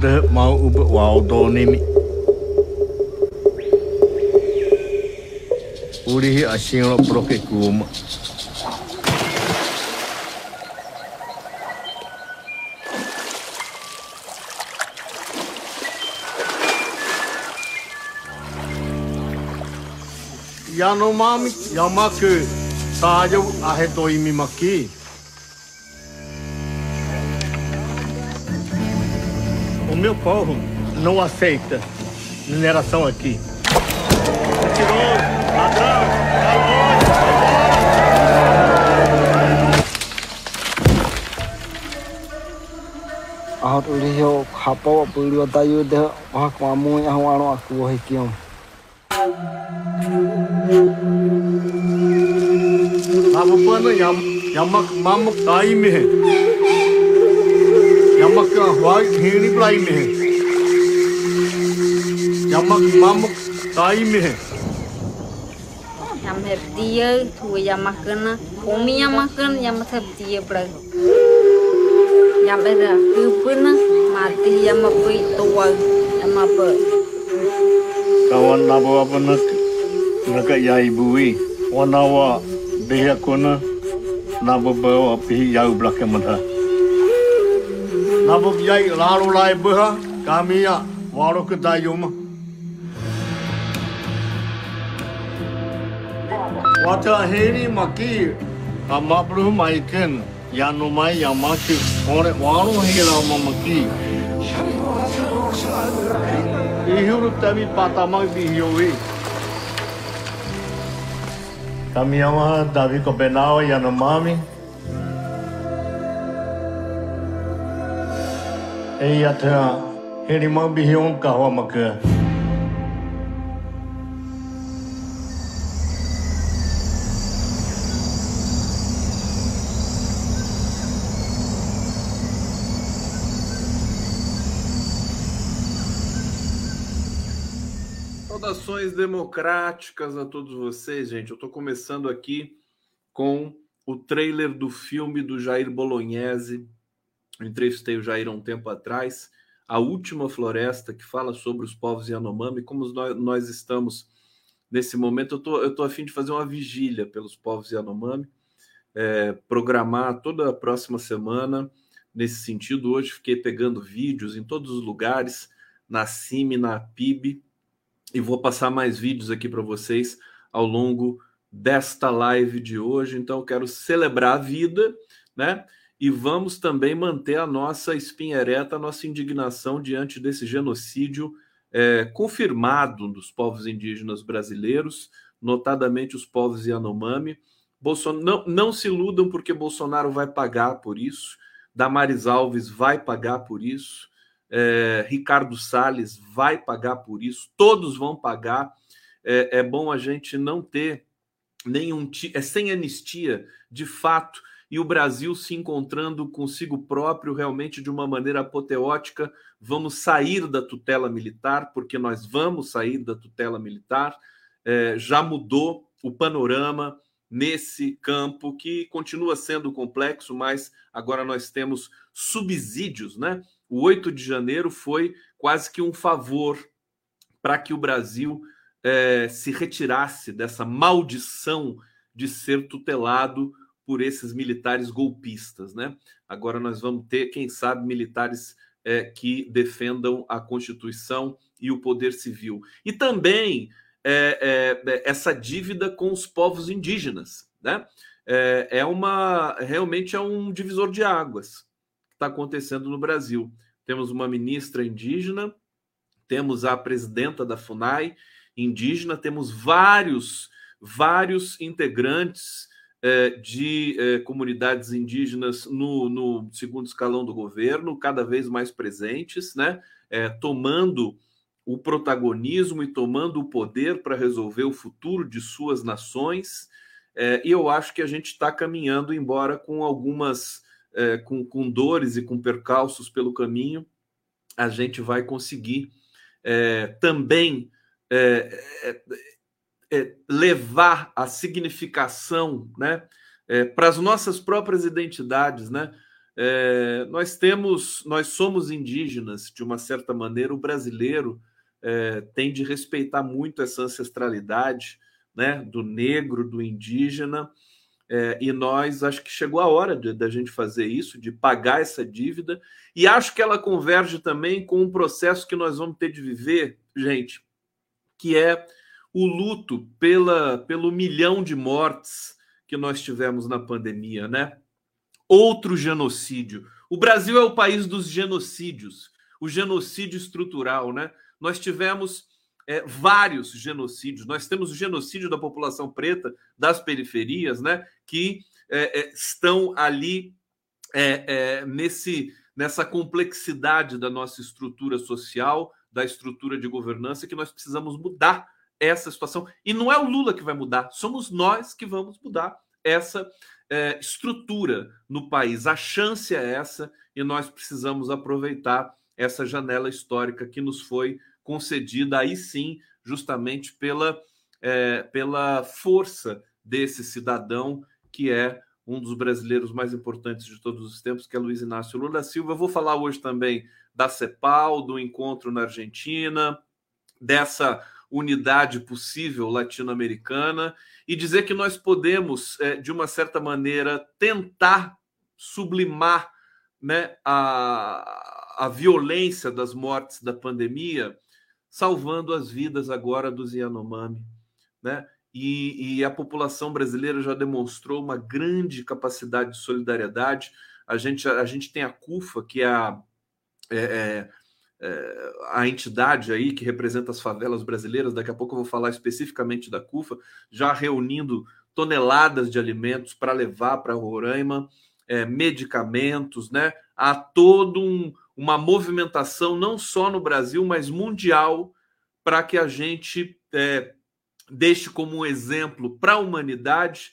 te mau upe o ao tō nimi. Urihi a singlo proke kūma. Ia no mami, ahe tō imi maki. Meu povo não aceita mineração aqui. Mentiroso, ladrão, ahot uli hio hapo puli wa tayu de wa kwa mu ya wa ro aku ho kiom Nabupana yam yamak mamuk tai me. Yamak huai hini pulai में है yamak mamuk tai में है yamak dia tu yamak kena komi yamak kena yamak thap dia pulai yamak dah kupena mati yamak pui tua yamak apa kawan labo apa nak nak yai bui wanawa dia kena nabo bawa pi yau belakang mana Labo ki ai raro lai buha, ka mea waro ka tai oma. Wata heri ma a mapuru mai ken, ya no mai ya ma ki, ore waro he ra o mama. I huru tabi pata mai bi hi Davi ko benawa, ya no mami. Ele mau bihiong kahwa maka. Saudações democráticas a todos vocês, gente. Eu estou começando aqui com o trailer do filme do Jair Bolognese. Eu entrevistei o Jair há um tempo atrás. A Última Floresta, que fala sobre os povos Yanomami, como nós, nós estamos nesse momento. Eu tô, estou tô a fim de fazer uma vigília pelos povos Yanomami, é, programar toda a próxima semana nesse sentido. Hoje fiquei pegando vídeos em todos os lugares, na CIMI, na PIB e vou passar mais vídeos aqui para vocês ao longo desta live de hoje. Então, quero celebrar a vida, né? E vamos também manter a nossa espinha ereta, a nossa indignação diante desse genocídio é, confirmado dos povos indígenas brasileiros, notadamente os povos Yanomami. Bolson... Não, não se iludam porque Bolsonaro vai pagar por isso, Damares Alves vai pagar por isso, é, Ricardo Salles vai pagar por isso, todos vão pagar. É, é bom a gente não ter nenhum. É sem anistia, de fato, e o Brasil se encontrando consigo próprio realmente de uma maneira apoteótica. Vamos sair da tutela militar, porque nós vamos sair da tutela militar. É, já mudou o panorama nesse campo que continua sendo complexo, mas agora nós temos subsídios, né? o 8 de janeiro foi quase que um favor para que o Brasil é, se retirasse dessa maldição de ser tutelado por esses militares golpistas, né? Agora nós vamos ter, quem sabe, militares é, que defendam a Constituição e o poder civil. E também é, essa dívida com os povos indígenas, né? É, uma realmente é um divisor de águas está acontecendo no Brasil. Temos uma ministra indígena, temos a presidenta da FUNAI indígena, temos vários, vários integrantes de eh, comunidades indígenas no, no, segundo escalão do governo, cada vez mais presentes, né? Eh, tomando o protagonismo e tomando o poder para resolver o futuro de suas nações. e eu acho que a gente está caminhando, embora com algumas é, com, com dores e com percalços pelo caminho, a gente vai conseguir é, também é, levar a significação né, é, para as nossas próprias identidades, né? É, nós temos, nós somos indígenas de uma certa maneira. O brasileiro é, tem de respeitar muito essa ancestralidade, né, do negro, do indígena. É, e nós acho que chegou a hora da gente fazer isso, de pagar essa dívida. E acho que ela converge também com um processo que nós vamos ter de viver, gente, que é o luto pela, pelo milhão de mortes que nós tivemos na pandemia, né? Outro genocídio. O Brasil é o país dos genocídios, o genocídio estrutural, né? Nós tivemos é, vários genocídios. Nós temos o genocídio da população preta das periferias, né? Que é, é, estão ali é, é, nesse nessa complexidade da nossa estrutura social, da estrutura de governança que nós precisamos mudar essa situação. E não é o Lula que vai mudar, somos nós que vamos mudar essa é, estrutura no país. A chance é essa e nós precisamos aproveitar essa janela histórica que nos foi concedida, aí sim, justamente pela, é, pela força desse cidadão que é um dos brasileiros mais importantes de todos os tempos, que é Luiz Inácio Lula Silva. Eu vou falar hoje também da CEPAL, do encontro na Argentina, dessa unidade possível latino-americana e dizer que nós podemos, é, de uma certa maneira, tentar sublimar né, a, a violência das mortes da pandemia, salvando as vidas agora dos Yanomami. Né? E, e, a população brasileira já demonstrou uma grande capacidade de solidariedade. A gente, a gente tem a CUFA, que é a, é, é, a entidade aí que representa as favelas brasileiras, daqui a pouco eu vou falar especificamente da CUFA, já reunindo toneladas de alimentos para levar para Roraima, é, medicamentos, né? Há toda um, uma movimentação, não só no Brasil, mas mundial, para que a gente é, deixe como um exemplo para a humanidade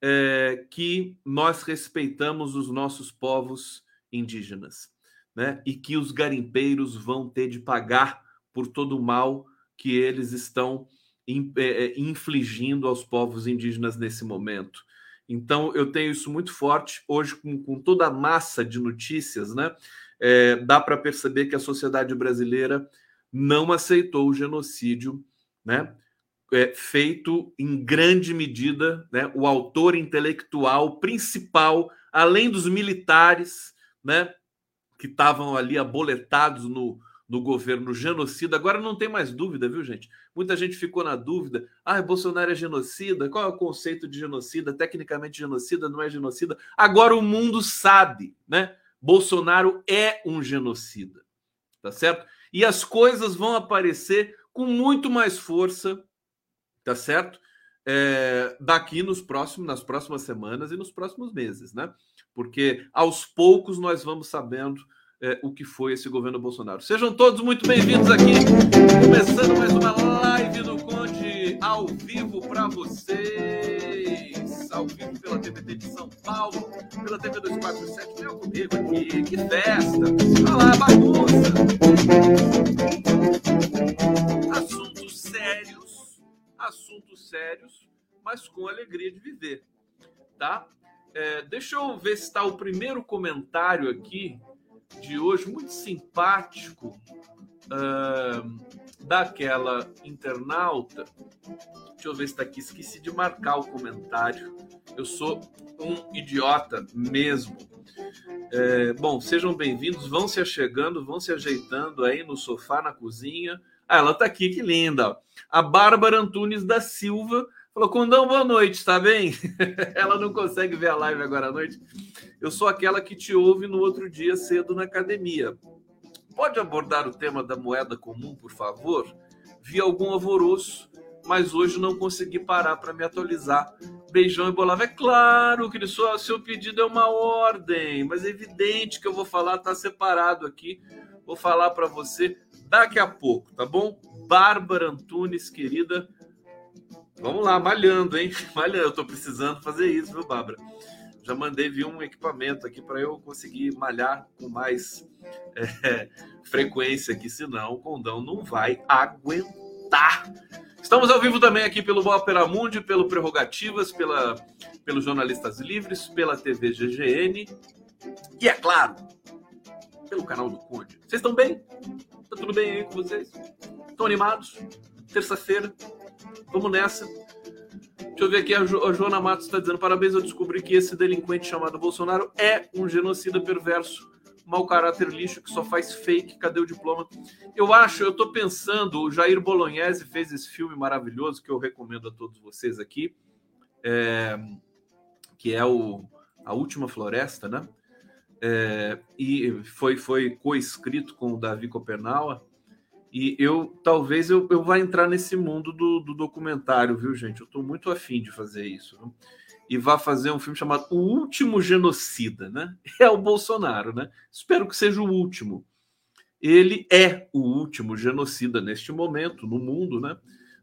é, que nós respeitamos os nossos povos indígenas né? E que os garimpeiros vão ter de pagar por todo o mal que eles estão é, é, infligindo aos povos indígenas nesse momento. Então, eu tenho isso muito forte. Hoje, com, com toda a massa de notícias, né, é, dá para perceber que a sociedade brasileira não aceitou o genocídio né, é, feito em grande medida. Né, o autor intelectual principal, além dos militares, né, que estavam ali aboletados no, no governo genocida. Agora não tem mais dúvida, viu, gente? Muita gente ficou na dúvida. Ah, Bolsonaro é genocida? Qual é o conceito de genocida? Tecnicamente genocida, não é genocida? Agora o mundo sabe, né? Bolsonaro é um genocida, tá certo? E as coisas vão aparecer com muito mais força, tá certo? É, daqui nos próximos, nas próximas semanas e nos próximos meses, né? Porque aos poucos nós vamos sabendo é, o que foi esse governo Bolsonaro. Sejam todos muito bem-vindos aqui, começando mais uma live do Conde ao vivo para vocês, ao vivo pela TVT de São Paulo, pela TV 247. Venham comigo aqui, que festa! Olha lá, bagunça! Assuntos sérios, assuntos sérios, mas com alegria de viver, tá? É, deixa eu ver se está o primeiro comentário aqui de hoje, muito simpático, uh, daquela internauta. Deixa eu ver se está aqui. Esqueci de marcar o comentário. Eu sou um idiota mesmo. É, bom, sejam bem-vindos. Vão se achegando, vão se ajeitando aí no sofá, na cozinha. Ah, ela está aqui, que linda. A Bárbara Antunes da Silva Falou, Condão, boa noite, tá bem? Ela não consegue ver a live agora à noite. Eu sou aquela que te ouve no outro dia cedo na academia. Pode abordar o tema da moeda comum, por favor? Vi algum alvoroço, mas hoje não consegui parar para me atualizar. Beijão e bolava. É claro que o seu pedido é uma ordem, mas é evidente que eu vou falar, tá separado aqui. Vou falar para você daqui a pouco, tá bom? Bárbara Antunes, querida, Vamos lá, malhando, hein? Malhando, eu tô precisando fazer isso, viu, Bárbara? Já mandei vir um equipamento aqui para eu conseguir malhar com mais é, frequência aqui, senão o condão não vai aguentar. Estamos ao vivo também aqui pelo Opera Mundi, pelo Prerrogativas, pela, pelos Jornalistas Livres, pela TV GGN E é claro, pelo canal do Conde. Vocês estão bem? Tá tudo bem aí com vocês? Estão animados? Terça-feira, vamos nessa. Deixa eu ver aqui, a, jo a Joana Matos está dizendo: parabéns, eu descobri que esse delinquente chamado Bolsonaro é um genocida perverso, mau caráter lixo que só faz fake. Cadê o diploma? Eu acho, eu estou pensando, o Jair Bolognese fez esse filme maravilhoso que eu recomendo a todos vocês aqui, é, que é o A Última Floresta, né? É, e foi, foi co-escrito com o Davi Copernaua. E eu talvez eu, eu vá entrar nesse mundo do, do documentário, viu, gente? Eu estou muito afim de fazer isso. Viu? E vá fazer um filme chamado O Último Genocida, né? É o Bolsonaro, né? Espero que seja o último. Ele é o último genocida neste momento no mundo, né?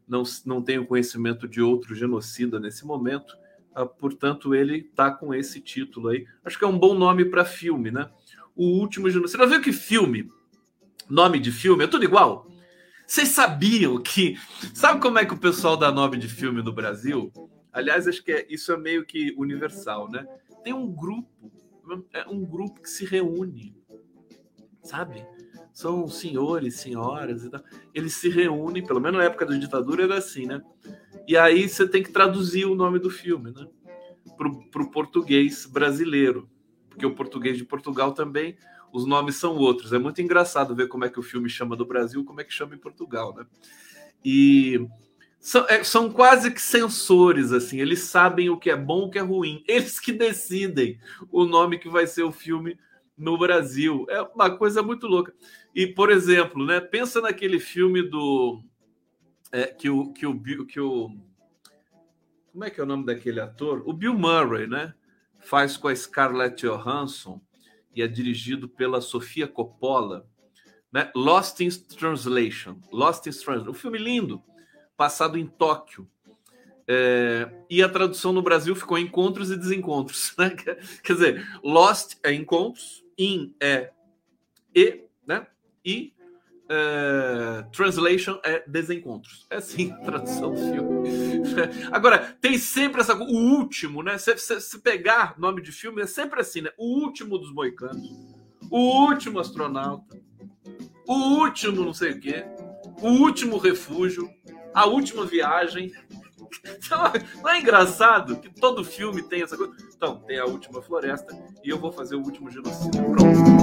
Não, não tenho conhecimento de outro genocida nesse momento, ah, portanto, ele está com esse título aí. Acho que é um bom nome para filme, né? O Último Genocida. Você viu que filme nome de filme, é tudo igual. Vocês sabiam que. Sabe como é que o pessoal dá nome de filme no Brasil? Aliás, acho que é, isso é meio que universal, né? Tem um grupo, é um grupo que se reúne, sabe? São senhores, senhoras e tal. Eles se reúnem, pelo menos na época da ditadura era assim, né? E aí você tem que traduzir o nome do filme, né? Para o português brasileiro. Porque o português de Portugal também os nomes são outros. É muito engraçado ver como é que o filme chama do Brasil, como é que chama em Portugal, né? E são, é, são quase que censores, assim. Eles sabem o que é bom, o que é ruim. Eles que decidem o nome que vai ser o filme no Brasil. É uma coisa muito louca. E, por exemplo, né? Pensa naquele filme do é, que o que o que o como é que é o nome daquele ator? O Bill Murray, né? Faz com a Scarlett Johansson e é dirigido pela Sofia Coppola, né? Lost in Translation. Lost in Translation. Um filme lindo, passado em Tóquio. É, e a tradução no Brasil ficou Encontros e Desencontros. Né? Quer dizer, Lost é encontros, in é e, né? E Uh, translation é desencontros. É assim a tradução do filme. Agora, tem sempre essa. O último, né? Se, se, se, pegar nome de filme, é sempre assim, né? O último dos moicanos. O último astronauta. O último não sei o quê. O último refúgio. A última viagem. Então, não é engraçado que todo filme tem essa coisa? Então, tem a última floresta e eu vou fazer o último genocídio. Pronto.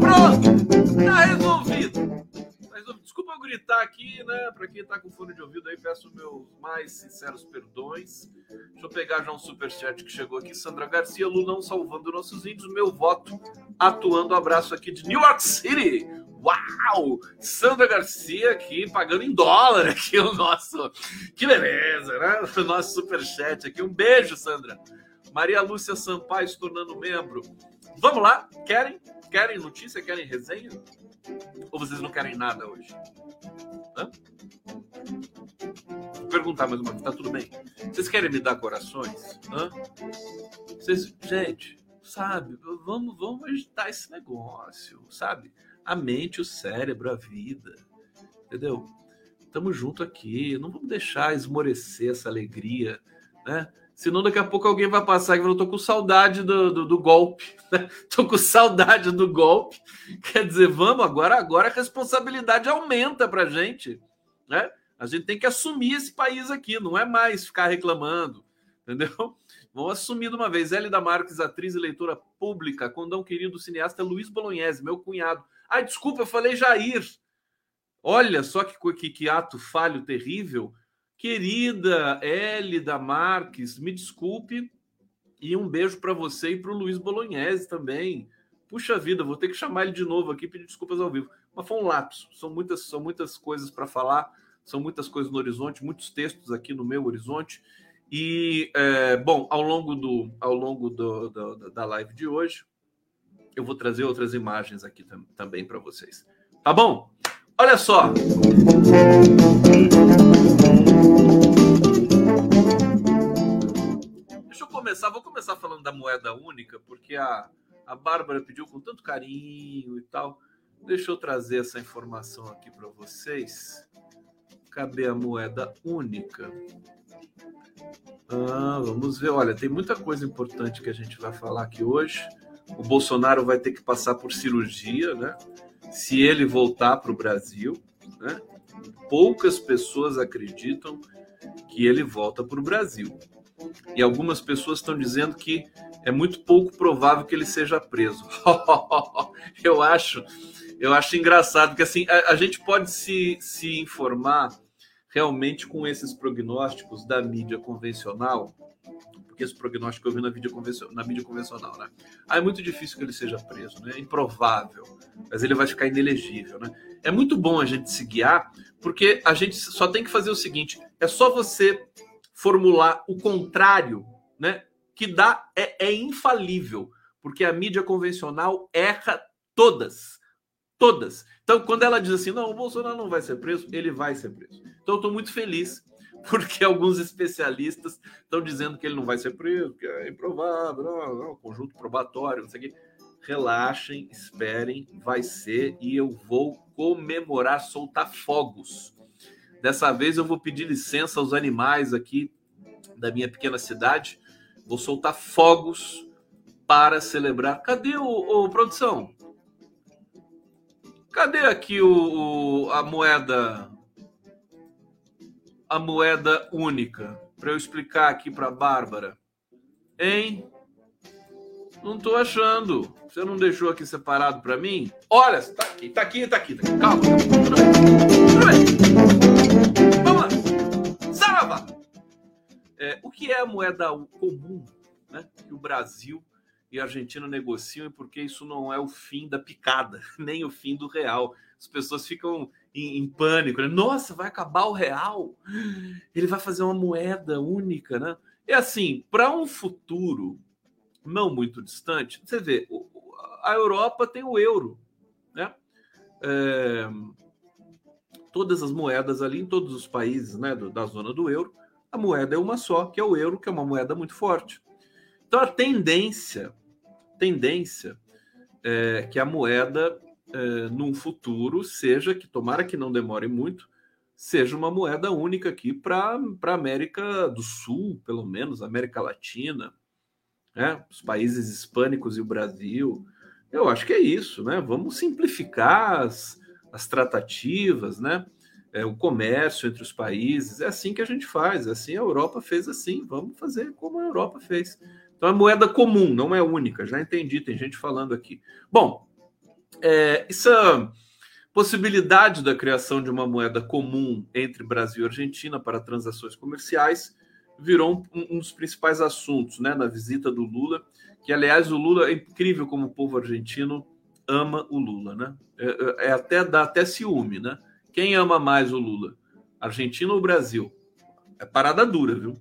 Pronto! Tá resolvido. Desculpa eu gritar aqui, né? Para quem tá com fone de ouvido aí, peço meus mais sinceros perdões. Deixa eu pegar já um superchat que chegou aqui. Sandra Garcia, Lulão salvando nossos índios. Meu voto atuando. Abraço aqui de New York City. Uau! Sandra Garcia aqui pagando em dólar aqui o nosso. Que beleza, né? O nosso superchat aqui. Um beijo, Sandra. Maria Lúcia Sampaio se tornando membro. Vamos lá? Querem? Querem notícia? Querem resenha? Ou vocês não querem nada hoje? Hã? Vou perguntar mais uma vez, tá tudo bem? Vocês querem me dar corações? Hã? Vocês, gente, sabe, vamos, vamos agitar esse negócio, sabe? A mente, o cérebro, a vida, entendeu? Estamos junto aqui, não vamos deixar esmorecer essa alegria, né? Senão daqui a pouco alguém vai passar e falar, tô com saudade do, do, do golpe. Tô com saudade do golpe. Quer dizer, vamos, agora, agora a responsabilidade aumenta pra gente. Né? A gente tem que assumir esse país aqui, não é mais ficar reclamando. Entendeu? Vamos assumir de uma vez. Hélida Marques, atriz e leitora pública, condão querido cineasta Luiz Bolognese, meu cunhado. Ai, desculpa, eu falei Jair. Olha só que, que, que ato falho terrível Querida Hélida Marques, me desculpe e um beijo para você e para o Luiz Bolognese também. Puxa vida, vou ter que chamar ele de novo aqui pedir desculpas ao vivo. Mas foi um lapso. São muitas, são muitas coisas para falar, são muitas coisas no horizonte, muitos textos aqui no meu horizonte. E, é, bom, ao longo, do, ao longo do, do, da live de hoje, eu vou trazer outras imagens aqui tam, também para vocês. Tá bom? Olha só. Deixa eu começar, vou começar falando da moeda única, porque a, a Bárbara pediu com tanto carinho e tal. Deixa eu trazer essa informação aqui para vocês. Cadê a moeda única? Ah, vamos ver. Olha, tem muita coisa importante que a gente vai falar aqui hoje. o Bolsonaro vai ter que passar por cirurgia, né? Se ele voltar para o Brasil, né? Poucas pessoas acreditam que ele volta para o Brasil. E algumas pessoas estão dizendo que é muito pouco provável que ele seja preso. eu acho, eu acho engraçado, porque assim, a, a, gente pode se, se informar realmente com esses prognósticos da mídia convencional, porque esse prognóstico eu vi na mídia, na mídia convencional, né? Ah, é muito difícil que ele seja preso, né? É improvável, mas ele vai ficar inelegível, né? É muito bom a gente se guiar, porque a gente só tem que fazer o seguinte: é só você formular o contrário, né? Que dá é, é infalível, porque a mídia convencional erra todas, todas. Então, quando ela diz assim, não, o Bolsonaro não vai ser preso, ele vai ser preso. Então, eu estou muito feliz porque alguns especialistas estão dizendo que ele não vai ser preso, que é improvável, não, não, conjunto probatório, não sei o quê. Relaxem, esperem, vai ser e eu vou comemorar, soltar fogos. Dessa vez eu vou pedir licença aos animais aqui da minha pequena cidade. Vou soltar fogos para celebrar. Cadê o, o produção? Cadê aqui o, o, a moeda a moeda única? Para eu explicar aqui para Bárbara. Hein? Não tô achando. Você não deixou aqui separado para mim? Olha, tá aqui, tá aqui, tá aqui. Tá aqui. Calma. Tudo bem. Tudo bem. Vamos lá. Sarava! É, o que é a moeda comum né, que o Brasil e a Argentina negociam e porque isso não é o fim da picada, nem o fim do real. As pessoas ficam em, em pânico. Né? Nossa, vai acabar o real? Ele vai fazer uma moeda única, né? É assim, para um futuro não muito distante, você vê, a Europa tem o euro, né? É, todas as moedas ali em todos os países né, da zona do euro, a moeda é uma só, que é o euro, que é uma moeda muito forte. Então a tendência, tendência é que a moeda é, num futuro seja que tomara que não demore muito, seja uma moeda única aqui para a América do Sul, pelo menos América Latina, né? os países hispânicos e o Brasil. Eu acho que é isso, né? Vamos simplificar as, as tratativas, né? É, o comércio entre os países. É assim que a gente faz. É assim a Europa fez assim. Vamos fazer como a Europa fez. Então é moeda comum, não é única. Já entendi, tem gente falando aqui. Bom, é, essa possibilidade da criação de uma moeda comum entre Brasil e Argentina para transações comerciais virou um, um, dos principais assuntos né, na visita do Lula, que, aliás, o Lula é incrível como o povo argentino ama o Lula, né? É, é, é até dá até ciúme, né? Quem ama mais o Lula? Argentina ou Brasil? É parada dura, viu?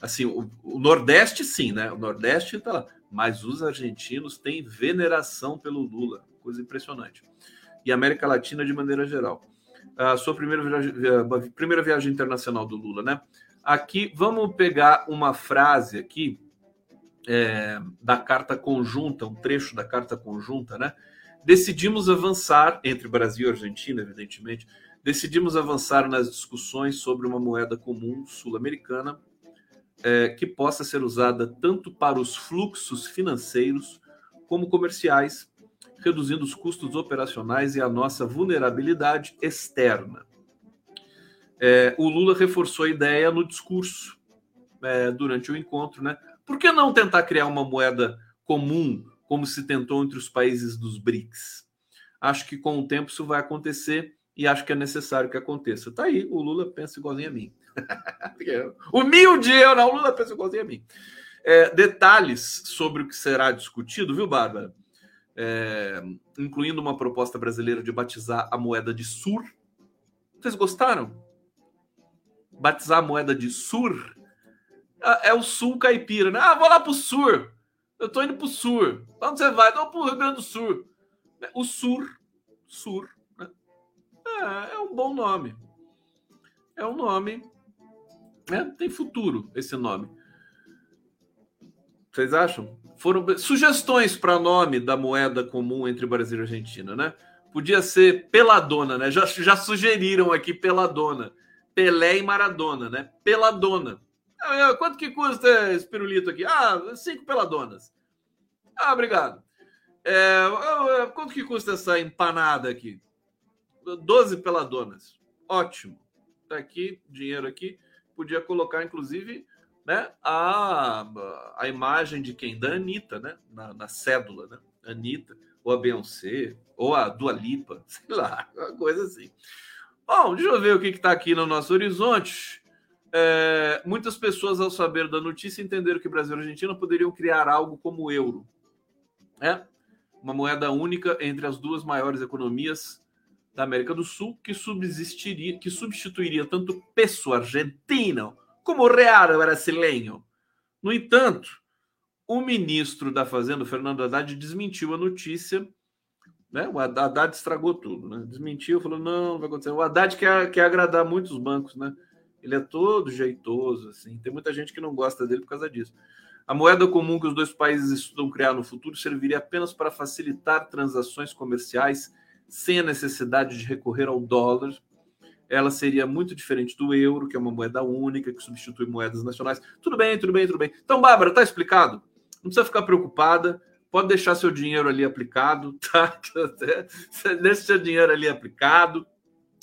Assim, o, o Nordeste sim, né? O Nordeste tá lá, mas os argentinos têm veneração pelo Lula, coisa impressionante. E América Latina de maneira geral. A sua primeira viagem, primeira viagem internacional do Lula, né? Aqui, vamos pegar uma frase aqui é, da carta conjunta, um trecho da carta conjunta, né? Decidimos avançar, entre Brasil e Argentina, evidentemente, decidimos avançar nas discussões sobre uma moeda comum sul-americana é, que possa ser usada tanto para os fluxos financeiros como comerciais, reduzindo os custos operacionais e a nossa vulnerabilidade externa. É, o Lula reforçou a ideia no discurso é, durante o encontro, né? Por que não tentar criar uma moeda comum, como se tentou entre os países dos BRICS? Acho que com o tempo isso vai acontecer e acho que é necessário que aconteça. Tá aí, o Lula pensa igualzinho a mim. Humilde eu, não, o Lula pensa igualzinho a mim. É, detalhes sobre o que será discutido, viu, Bárbara? É, incluindo uma proposta brasileira de batizar a moeda de SUR. Vocês gostaram? batizar a moeda de Sur, é, é o Sul caipira, né? Ah, vou lá pro Sur. Eu tô indo pro Sur. Onde você vai? Tô pro Rio Grande do Sul. O Sur, Sur, né? é, é um bom nome. É um nome. Né? Tem futuro esse nome. Vocês acham? Foram sugestões para nome da moeda comum entre Brasil e Argentina, né? Podia ser Peladona, né? Já, já sugeriram aqui Peladona. Pelé e Maradona, né? Peladona. Ah, quanto que custa esse pirulito aqui? Ah, cinco peladonas. Ah, obrigado. É, é, quanto que custa essa empanada aqui? 12 peladonas. Ótimo. Tá aqui, dinheiro aqui. Podia colocar, inclusive, né, a, a imagem de quem? Da Anitta, né? Na, na cédula, né? Anitta, ou a Beyoncé, ou a Dua Lipa, sei lá, uma coisa assim. Bom, deixa eu ver o que está aqui no nosso horizonte. É, muitas pessoas, ao saber da notícia, entenderam que Brasil e Argentina poderiam criar algo como o euro. É? Uma moeda única entre as duas maiores economias da América do Sul, que subsistiria, que substituiria tanto o peso argentino como o real brasileiro. No entanto, o ministro da Fazenda, Fernando Haddad, desmentiu a notícia. Né? O Haddad estragou tudo, né? Desmentiu, falou: não, não vai acontecer. O Haddad quer, quer agradar muitos bancos, né? Ele é todo jeitoso, assim. Tem muita gente que não gosta dele por causa disso. A moeda comum que os dois países estudam criar no futuro serviria apenas para facilitar transações comerciais sem a necessidade de recorrer ao dólar. Ela seria muito diferente do euro, que é uma moeda única que substitui moedas nacionais. Tudo bem, tudo bem, tudo bem. Então, Bárbara, tá explicado? Não precisa ficar preocupada. Pode deixar seu dinheiro ali aplicado, tá? Deixa seu dinheiro ali aplicado.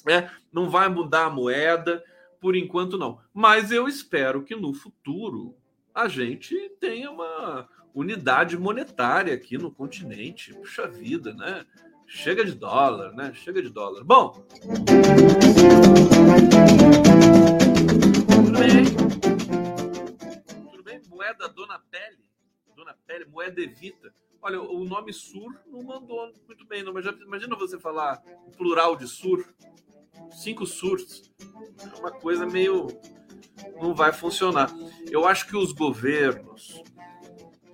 Né? Não vai mudar a moeda por enquanto não. Mas eu espero que no futuro a gente tenha uma unidade monetária aqui no continente. Puxa vida, né? Chega de dólar, né? Chega de dólar. Bom. Tudo bem? Tudo bem? Moeda Dona Pele. Dona Pele, moeda Evita. Olha, o nome Sur não mandou muito bem, não. Mas já, imagina você falar plural de Sur cinco surtos. É uma coisa meio. não vai funcionar. Eu acho que os governos,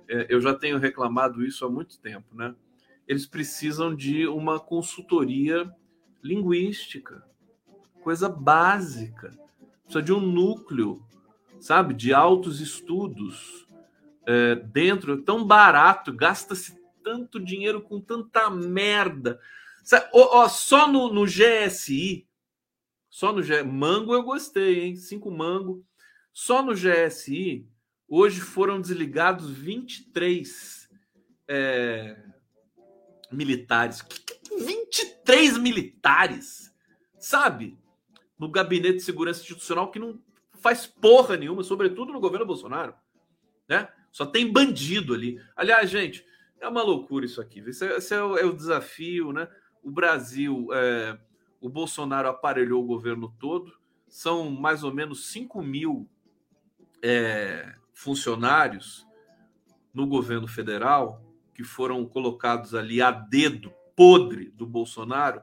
é, eu já tenho reclamado isso há muito tempo, né? Eles precisam de uma consultoria linguística, coisa básica. Precisa de um núcleo, sabe, de altos estudos é, dentro. Tão barato, gasta-se tanto dinheiro com tanta merda. Sabe, ó, ó, só no, no GSI, só no G... Mango eu gostei, hein? Cinco mango. Só no GSI, hoje foram desligados 23 é... militares. 23 militares, sabe? No gabinete de segurança institucional que não faz porra nenhuma, sobretudo no governo Bolsonaro, né? Só tem bandido ali. Aliás, gente, é uma loucura isso aqui. Esse é, esse é, o, é o, desafio, né? O Brasil é, o Bolsonaro aparelhou o governo todo, são mais ou menos 5 mil é, funcionários no governo federal que foram colocados ali a dedo podre do Bolsonaro.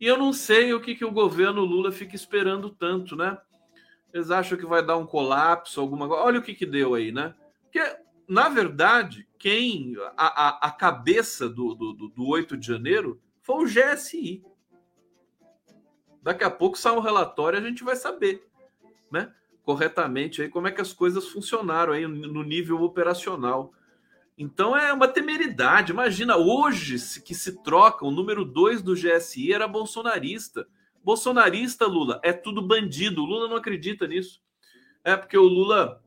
E eu não sei o que, que o governo Lula fica esperando tanto, né? Eles acham que vai dar um colapso, alguma coisa. Olha o que, que deu aí, né? Porque, na verdade, quem. A, a, a cabeça do, do, do 8 de janeiro foi o GSI. Daqui a pouco sai um relatório a gente vai saber, né? Corretamente aí como é que as coisas funcionaram aí no nível operacional. Então é uma temeridade. Imagina, hoje que se troca, o número 2 do GSI era bolsonarista. Bolsonarista, Lula, é tudo bandido. O Lula não acredita nisso. É porque o Lula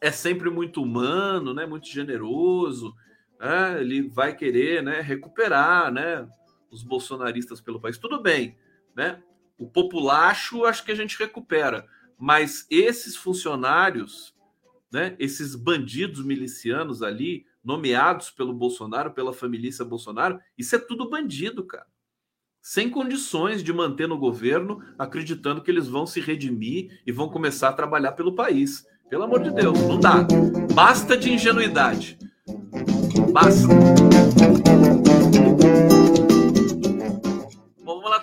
é sempre muito humano, né? Muito generoso. É, ele vai querer, né? Recuperar, né? Os bolsonaristas pelo país. Tudo bem, né? O populacho acho que a gente recupera, mas esses funcionários, né, esses bandidos milicianos ali, nomeados pelo Bolsonaro, pela família Bolsonaro, isso é tudo bandido, cara. Sem condições de manter no governo, acreditando que eles vão se redimir e vão começar a trabalhar pelo país. Pelo amor de Deus, não dá. Basta de ingenuidade. Basta.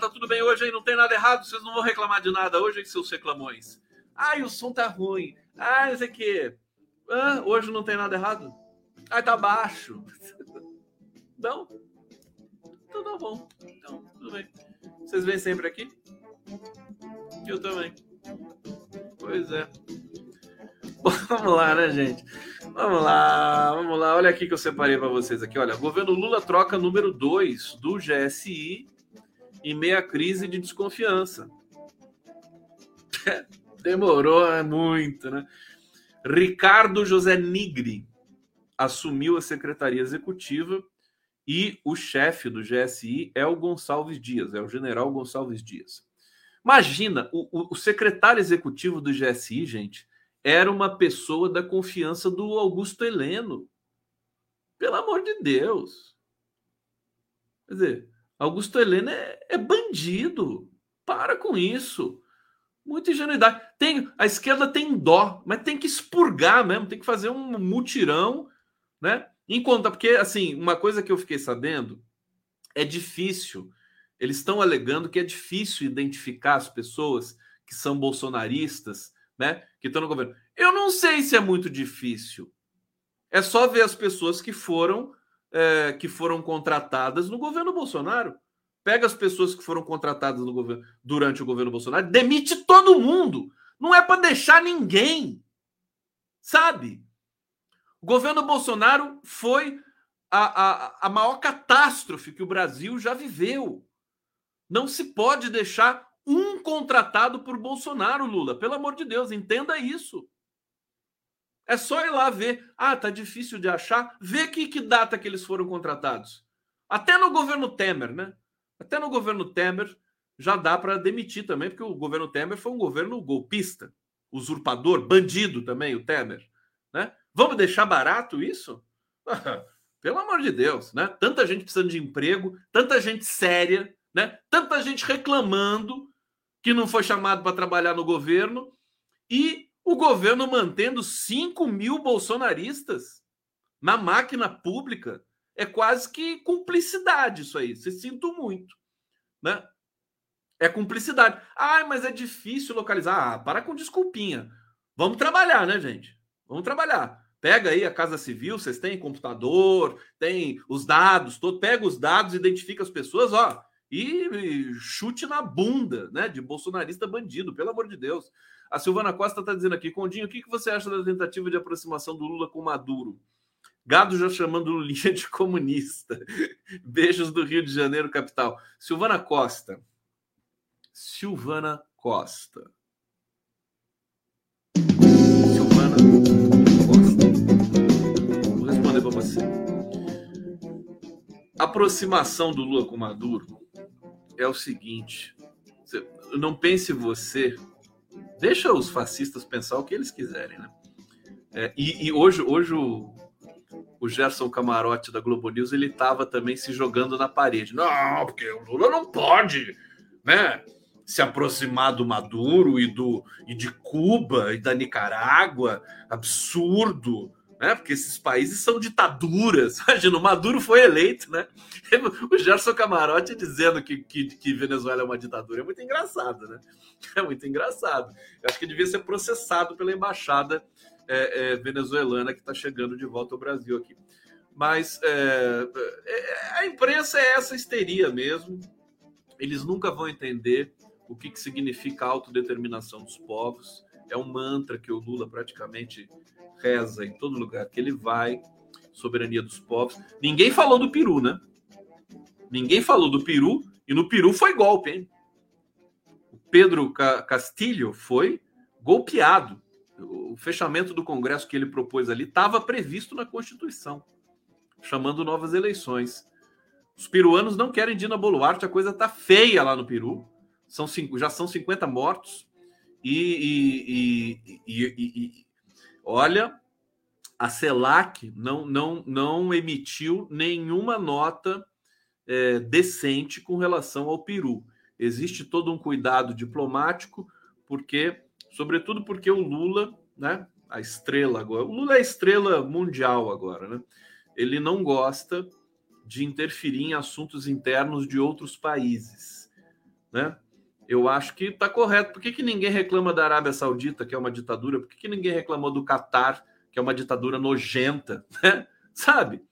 tudo bem hoje aí, não tem nada errado, vocês não vão reclamar de nada hoje, aí, seus reclamões. Ai, o som tá ruim. Ai, não sei o quê. Ah, hoje não tem nada errado? Ai, tá baixo. Não? Então tá bom. Então, tudo bem. Vocês vêm sempre aqui? Eu também. Pois é. Vamos lá, né, gente? Vamos lá, vamos lá. Olha aqui que eu separei para vocês aqui. Olha, governo Lula troca número 2 do GSI em meia crise de desconfiança. Demorou é muito, né? Ricardo José Nigri assumiu a secretaria executiva e o chefe do GSI é o Gonçalves Dias, é o general Gonçalves Dias. Imagina, o, o secretário executivo do GSI, gente, era uma pessoa da confiança do Augusto Heleno. Pelo amor de Deus. Quer dizer, Augusto Heleno é, é bandido. Para com isso. Muita ingenuidade. Tem, a esquerda tem dó, mas tem que expurgar mesmo, tem que fazer um mutirão, né? Conta, porque assim, uma coisa que eu fiquei sabendo é difícil. Eles estão alegando que é difícil identificar as pessoas que são bolsonaristas, né? Que estão no governo. Eu não sei se é muito difícil. É só ver as pessoas que foram é, que foram contratadas no governo Bolsonaro. Pega as pessoas que foram contratadas no governo durante o governo Bolsonaro, demite todo mundo. Não é para deixar ninguém. Sabe? O governo Bolsonaro foi a, a, a maior catástrofe que o Brasil já viveu. Não se pode deixar um contratado por Bolsonaro, Lula. Pelo amor de Deus, entenda isso. É só ir lá ver. Ah, tá difícil de achar. Vê que, que data que eles foram contratados. Até no governo Temer, né? Até no governo Temer já dá para demitir também, porque o governo Temer foi um governo golpista, usurpador, bandido também, o Temer. Vamos deixar barato isso? Pelo amor de Deus, né? Tanta gente precisando de emprego, tanta gente séria, né? Tanta gente reclamando que não foi chamado para trabalhar no governo e o governo mantendo 5 mil bolsonaristas na máquina pública. É quase que cumplicidade isso aí. Se sinto muito, né? É cumplicidade. Ah, mas é difícil localizar. Ah, para com desculpinha. Vamos trabalhar, né, gente? Vamos trabalhar. Pega aí a Casa Civil, vocês têm computador, tem os dados, todo, pega os dados, identifica as pessoas, ó, e chute na bunda, né, de bolsonarista bandido, pelo amor de Deus. A Silvana Costa está dizendo aqui, Condinho, o que, que você acha da tentativa de aproximação do Lula com Maduro? Gado já chamando Lulinha de comunista. Beijos do Rio de Janeiro, capital. Silvana Costa. Silvana Costa. Aproximação do Lula com Maduro é o seguinte: não pense você, deixa os fascistas pensar o que eles quiserem, né? É, e, e, hoje, hoje o, o Gerson Camarote da Globo News ele estava também se jogando na parede. Não, porque o Lula não pode, né? Se aproximar do Maduro e do e de Cuba e da Nicarágua, absurdo né? Porque esses países são ditaduras. Imagina, o Maduro foi eleito, né? O Gerson Camarote dizendo que, que, que, Venezuela é uma ditadura é muito engraçado, né? É muito engraçado. Eu acho que devia ser processado pela embaixada é, é, venezuelana que está chegando de volta ao Brasil aqui. Mas é, é, a imprensa é essa histeria mesmo. Eles nunca vão entender o que, que significa a autodeterminação dos povos. É um mantra que o Lula praticamente reza em todo lugar que ele vai, soberania dos povos. Ninguém falou do Peru, né? Ninguém falou do Peru, e no Peru foi golpe, hein? O Pedro Castilho foi golpeado. O fechamento do Congresso que ele propôs ali estava previsto na Constituição, chamando novas eleições. Os peruanos não querem Dina Boluarte, a coisa tá feia lá no Peru. São cinco, já são 50 mortos. E, e, e, Olha, a CELAC não, não, não emitiu nenhuma nota é, decente com relação ao Peru. Existe todo um cuidado diplomático, porque, sobretudo porque o Lula, né, a estrela agora, o Lula é a estrela mundial agora, né? Ele não gosta de interferir em assuntos internos de outros países, né? Eu acho que está correto. Por que, que ninguém reclama da Arábia Saudita, que é uma ditadura? Por que, que ninguém reclamou do Catar, que é uma ditadura nojenta? Né? Sabe?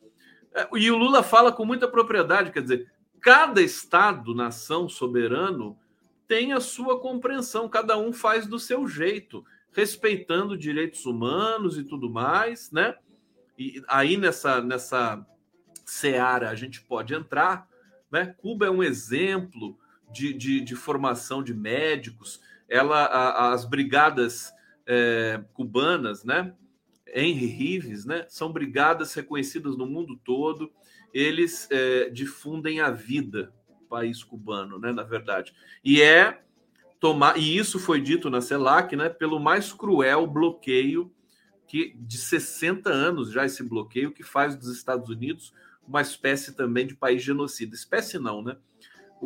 É, e o Lula fala com muita propriedade, quer dizer, cada Estado, nação, soberano, tem a sua compreensão, cada um faz do seu jeito, respeitando direitos humanos e tudo mais, né? E aí nessa, nessa seara a gente pode entrar, né? Cuba é um exemplo de, de, de formação de médicos, ela, a, as brigadas é, cubanas, né? Henry Rives, né? São brigadas reconhecidas no mundo todo. Eles é, difundem a vida, país cubano, né? Na verdade, e é tomar e isso foi dito na CELAC, né? Pelo mais cruel bloqueio que de 60 anos já esse bloqueio que faz dos Estados Unidos uma espécie também de país genocida. Espécie não, né?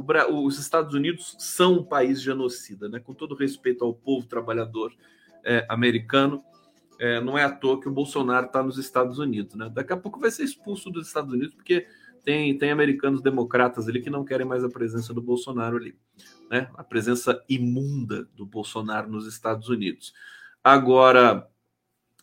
Bra... os Estados Unidos são um país genocida, né? Com todo respeito ao povo trabalhador é, americano, é, não é à toa que o Bolsonaro está nos Estados Unidos, né? Daqui a pouco vai ser expulso dos Estados Unidos porque tem, tem americanos democratas ali que não querem mais a presença do Bolsonaro ali, né? A presença imunda do Bolsonaro nos Estados Unidos. Agora,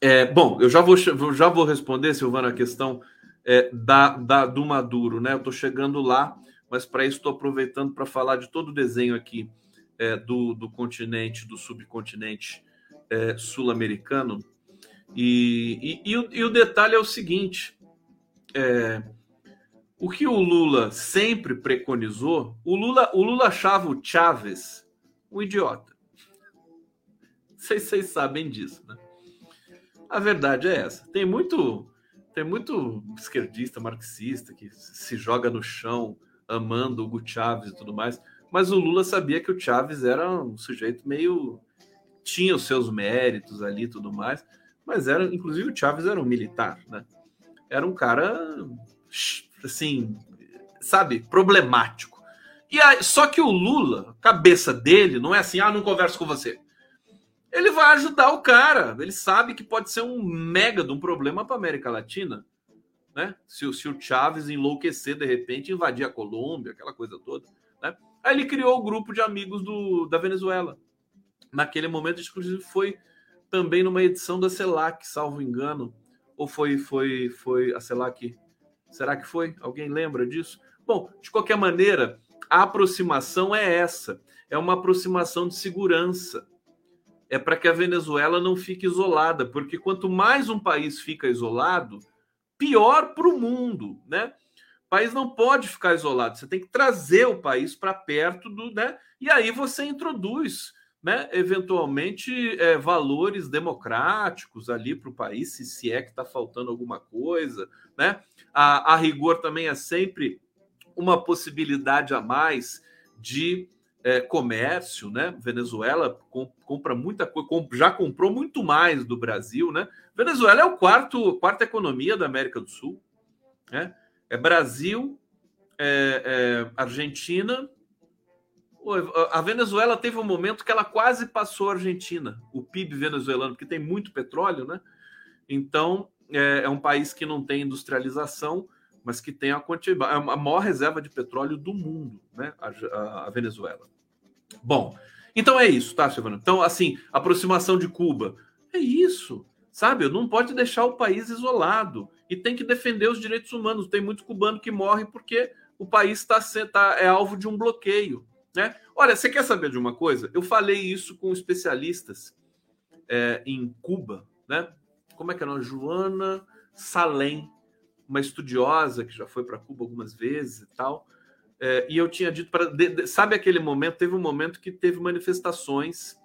é, bom, eu já vou, já vou responder, Silvana, a questão é, da, da, do Maduro, né? Eu estou chegando lá, mas para isso estou aproveitando para falar de todo o desenho aqui é, do, do continente, do subcontinente é, sul-americano. E, e, e, o, e, o, detalhe é o seguinte: é, o que o Lula sempre preconizou, o Lula, o Lula achava o Chávez um idiota. Vocês, vocês sabem disso, né? A verdade é essa. Tem muito, tem muito esquerdista, marxista que se joga no chão amando Hugo Chávez e tudo mais. Mas o Lula sabia que o Chávez era um sujeito meio tinha os seus méritos ali e tudo mais, mas era, inclusive o Chávez era um militar, né? Era um cara assim, sabe, problemático. E aí, só que o Lula, cabeça dele, não é assim, ah, não converso com você ele vai ajudar o cara. Ele sabe que pode ser um mega de um problema para América Latina. Né? Se, se, o Chaves enlouquecer de repente, invadir a Colômbia, aquela coisa toda. Né? Aí ele criou o grupo de amigos do, da Venezuela. Naquele momento, inclusive, foi também numa edição da CELAC, salvo engano. Ou foi, foi, foi a CELAC? Será que foi? Alguém lembra disso? Bom, de qualquer maneira, a aproximação é essa. É uma aproximação de segurança é para que a Venezuela não fique isolada, porque quanto mais um país fica isolado, pior para o mundo, né? O país não pode ficar isolado, você tem que trazer o país para perto do, né? E aí você introduz, né? Eventualmente é, valores democráticos ali para o país, se, se é que está faltando alguma coisa, né? A, a rigor também é sempre uma possibilidade a mais de é, comércio, né? Venezuela compra muita coisa, já comprou muito mais do Brasil, né? Venezuela é o quarto quarta economia da América do Sul, né? É Brasil, é, é Argentina. A Venezuela teve um momento que ela quase passou a Argentina, o PIB venezuelano, porque tem muito petróleo, né? Então é, é um país que não tem industrialização, mas que tem a, a maior reserva de petróleo do mundo, né? a, a Venezuela. Bom, então é isso, tá, Silvano? Então, assim, aproximação de Cuba. É isso, sabe? Não pode deixar o país isolado e tem que defender os direitos humanos. Tem muito cubano que morre porque o país está tá, é alvo de um bloqueio. Né? Olha, você quer saber de uma coisa? Eu falei isso com especialistas é, em Cuba, né? Como é que é o Joana Salem, uma estudiosa que já foi para Cuba algumas vezes e tal. É, e eu tinha dito para. Sabe aquele momento? Teve um momento que teve manifestações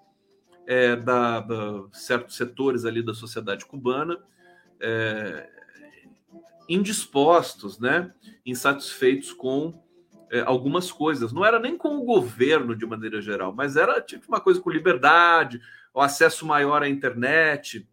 é, da, da, certos setores ali da sociedade cubana é, indispostos, né, insatisfeitos com é, algumas coisas. Não era nem com o governo de maneira geral, mas era tipo uma coisa com liberdade, o acesso maior à internet,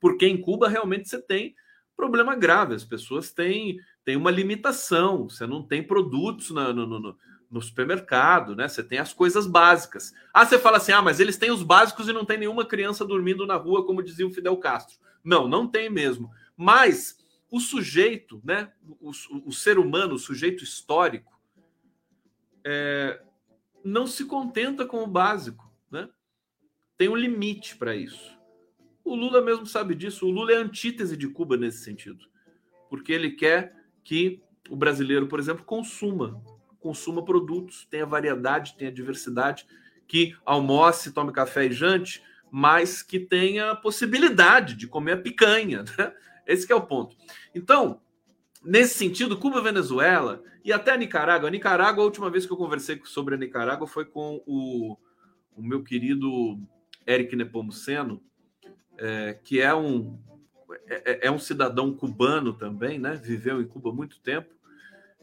porque em Cuba realmente você tem problema grave. As pessoas têm tem uma limitação, você não tem produtos no, no, no, supermercado, né? Você tem as coisas básicas. Ah, você fala assim: ah, mas eles têm os básicos e não tem nenhuma criança dormindo na rua, como dizia o Fidel Castro. Não, não tem mesmo. Mas o sujeito, né? O, o, o ser humano, o sujeito histórico, é, não se contenta com o básico, né? Tem um limite para isso. O Lula mesmo sabe disso. O Lula é antítese de Cuba nesse sentido, porque ele quer que o brasileiro, por exemplo, consuma, consuma produtos, tenha variedade, tenha diversidade, que almoce, tome café e jante, mas que tenha possibilidade de comer picanha. Né? Esse é o ponto. Então, nesse sentido, Cuba, Venezuela e até a Nicarágua. A Nicarágua, a última vez que eu conversei sobre a Nicarágua foi com o, o meu querido Eric Nepomuceno, é, que é um é, é, um cidadão cubano também, né? Viveu em Cuba há muito tempo.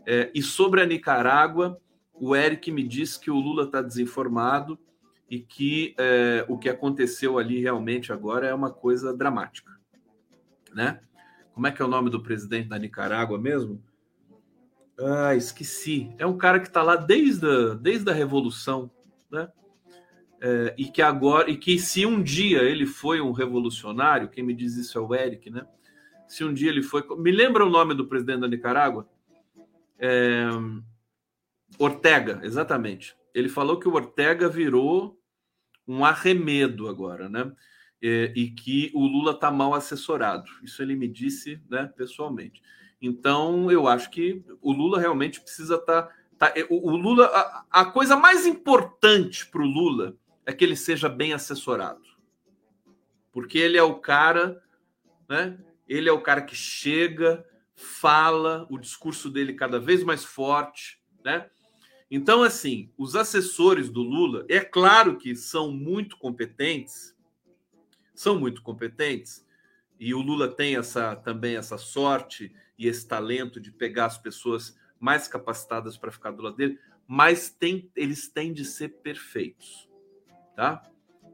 É, e sobre a Nicarágua, o Eric me disse que o Lula está desinformado e que é, o que aconteceu ali realmente agora é uma coisa dramática, né? Como é que é o nome do presidente da Nicarágua mesmo? Ah, esqueci. É um cara que está lá desde a, desde a Revolução, né? É, e que agora, e que se um dia ele foi um revolucionário, quem me diz isso é o Eric, né? Se um dia ele foi. Me lembra o nome do presidente da Nicarágua? É, Ortega, exatamente. Ele falou que o Ortega virou um arremedo agora, né? É, e que o Lula está mal assessorado. Isso ele me disse, né, pessoalmente. Então, eu acho que o Lula realmente precisa estar. Tá, tá, o, o, Lula, a, a coisa mais importante para o Lula é que ele seja bem assessorado. Porque ele é o cara, né? Ele é o cara que chega, fala, o discurso dele cada vez mais forte, né? Então, assim, os assessores do Lula, é claro que são muito competentes, são muito competentes, e o Lula tem essa também essa sorte e esse talento de pegar as pessoas mais capacitadas para ficar do lado dele, mas tem, eles têm de ser perfeitos tá?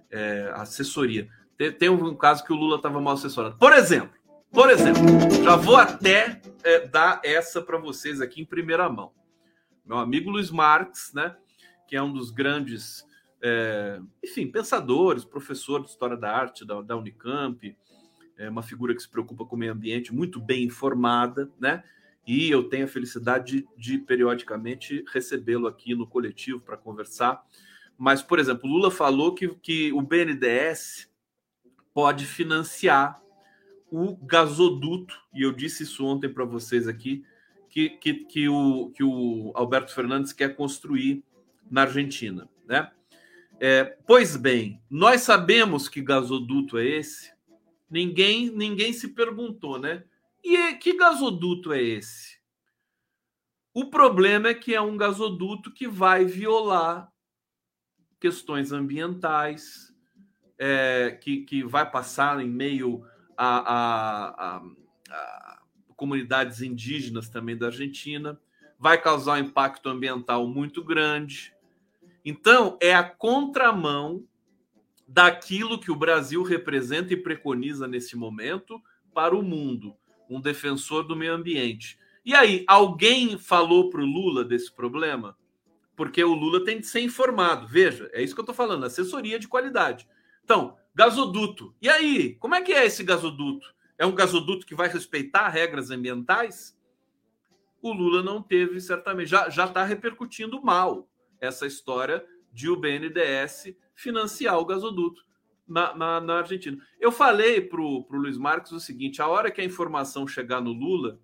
É, assessoria. Tem, tem, um caso que o Lula estava mal assessorado. Por exemplo, por exemplo, já vou até é, dar essa para vocês aqui em primeira mão. Meu amigo Luiz Marx, né? Que é um dos grandes, é, enfim, pensadores, professor de história da arte da, da Unicamp, é uma figura que se preocupa com o meio ambiente, muito bem informada, né? E eu tenho a felicidade de, de periodicamente recebê-lo aqui no coletivo para conversar. Mas, por exemplo, Lula falou que, que o BNDES pode financiar o gasoduto, e eu disse isso ontem para vocês aqui, que, que, que, o, que o Alberto Fernandes quer construir na Argentina. Né? É, pois bem, nós sabemos que gasoduto é esse? Ninguém, ninguém se perguntou, né? E que gasoduto é esse? O problema é que é um gasoduto que vai violar questões ambientais, é, que, que vai passar em meio a, a, a, comunidades indígenas também da Argentina, vai causar um impacto ambiental muito grande. Então, é a contramão daquilo que o Brasil representa e preconiza nesse momento para o mundo, um defensor do meio ambiente. E aí, alguém falou para o Lula desse problema? porque o Lula tem de ser informado. Veja, é isso que eu estou falando, assessoria de qualidade. Então, gasoduto. E aí, como é que é esse gasoduto? É um gasoduto que vai respeitar regras ambientais? O Lula não teve, certamente. Já está repercutindo mal essa história de o BNDES financiar o gasoduto na, na, na Argentina. Eu falei para o Luiz Marcos o seguinte: a hora que a informação chegar no Lula,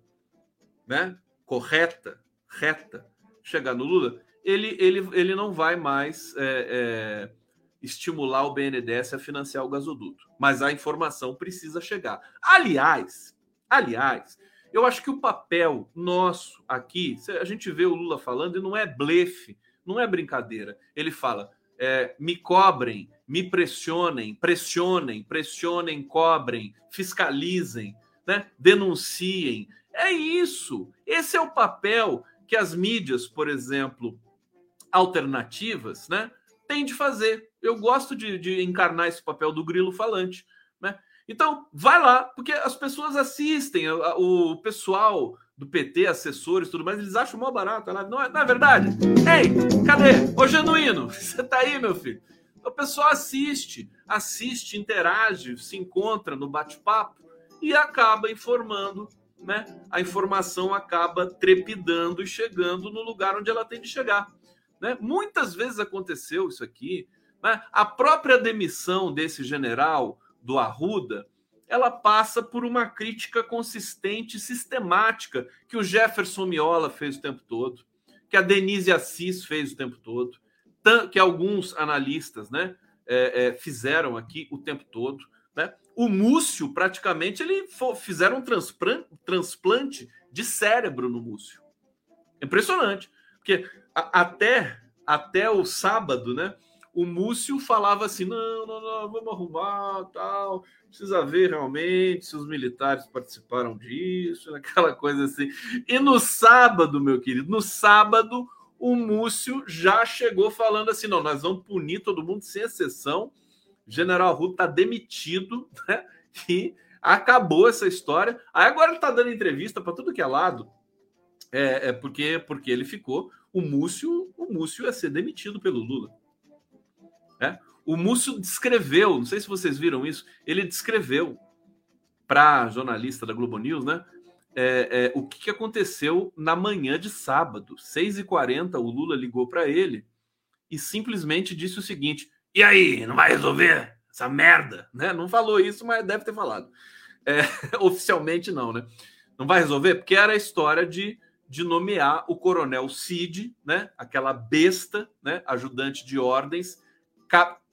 né, correta, reta, chegar no Lula, ele, ele, ele não vai mais é, é, estimular o BNDES a financiar o gasoduto. Mas a informação precisa chegar. Aliás, aliás, eu acho que o papel nosso aqui, a gente vê o Lula falando e não é blefe, não é brincadeira. Ele fala: é, me cobrem, me pressionem, pressionem, pressionem, cobrem, fiscalizem, né? denunciem. É isso. Esse é o papel que as mídias, por exemplo, alternativas, né, tem de fazer. Eu gosto de, de encarnar esse papel do grilo falante. Né? Então, vai lá, porque as pessoas assistem, o pessoal do PT, assessores tudo mais, eles acham mó barato. Não é, não é verdade? Ei, cadê? Ô Genuíno, você tá aí, meu filho? O pessoal assiste, assiste, interage, se encontra no bate-papo e acaba informando, né? A informação acaba trepidando e chegando no lugar onde ela tem de chegar. Né? Muitas vezes aconteceu isso aqui. Né? A própria demissão desse general do Arruda, ela passa por uma crítica consistente, sistemática, que o Jefferson Miola fez o tempo todo, que a Denise Assis fez o tempo todo, que alguns analistas né, é, é, fizeram aqui o tempo todo. Né? O Múcio, praticamente, ele fizeram um transplante, de cérebro no Múcio. Impressionante. Porque até, até o sábado, né? o Múcio falava assim: não, não, não, vamos arrumar, tal, precisa ver realmente se os militares participaram disso, aquela coisa assim. E no sábado, meu querido, no sábado, o Múcio já chegou falando assim: não, nós vamos punir todo mundo sem exceção. General Arruda está demitido, né? E acabou essa história. Aí agora ele está dando entrevista para tudo que é lado. É, é, porque, porque ele ficou. O Múcio, o Múcio ia ser demitido pelo Lula. É? O Múcio descreveu, não sei se vocês viram isso, ele descreveu para jornalista da Globo News, né? É, é, o que, que aconteceu na manhã de sábado, 6h40, o Lula ligou para ele e simplesmente disse o seguinte: e aí, não vai resolver essa merda? Né? Não falou isso, mas deve ter falado. É, oficialmente não, né? Não vai resolver, porque era a história de, de nomear o coronel Cid, né? Aquela besta, né? Ajudante de ordens,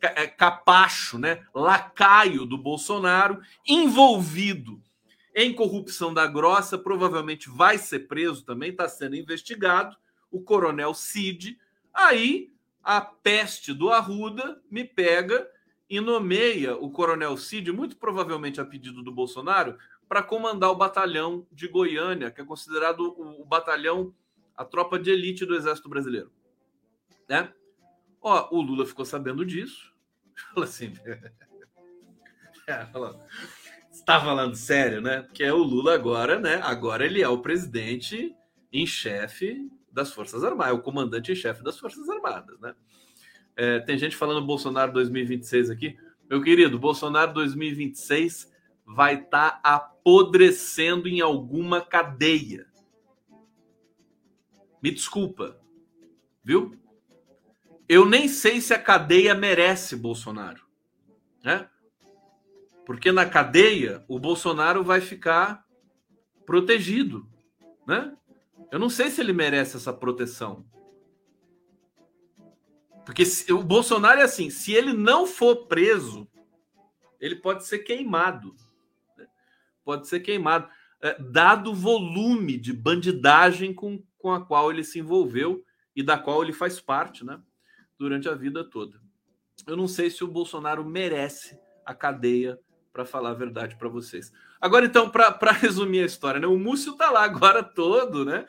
é, capacho, né? Lacaio do Bolsonaro, envolvido em corrupção da grossa, provavelmente vai ser preso também, está sendo investigado. O coronel Cid. Aí a peste do Arruda me pega e nomeia o coronel Cid, muito provavelmente a pedido do Bolsonaro, para comandar o batalhão de Goiânia, que é considerado o, batalhão, a tropa de elite do Exército Brasileiro. Né? Ó, o Lula ficou sabendo disso. Fala assim. é, está falando sério, né? Porque é o Lula agora, né? Agora ele é o presidente em chefe das Forças Armadas, é o comandante em chefe das Forças Armadas, né? É, tem gente falando Bolsonaro 2026 aqui. Meu querido, Bolsonaro 2026 vai estar tá apodrecendo em alguma cadeia. Me desculpa, viu? Eu nem sei se a cadeia merece Bolsonaro, né? Porque na cadeia o Bolsonaro vai ficar protegido, né? Eu não sei se ele merece essa proteção. Porque se, o Bolsonaro é assim: se ele não for preso, ele pode ser queimado. Pode ser queimado. É, dado o volume de bandidagem com, com a qual ele se envolveu e da qual ele faz parte né, durante a vida toda. Eu não sei se o Bolsonaro merece a cadeia para falar a verdade para vocês. Agora, então, para resumir a história, né? O Múcio está lá agora todo, né?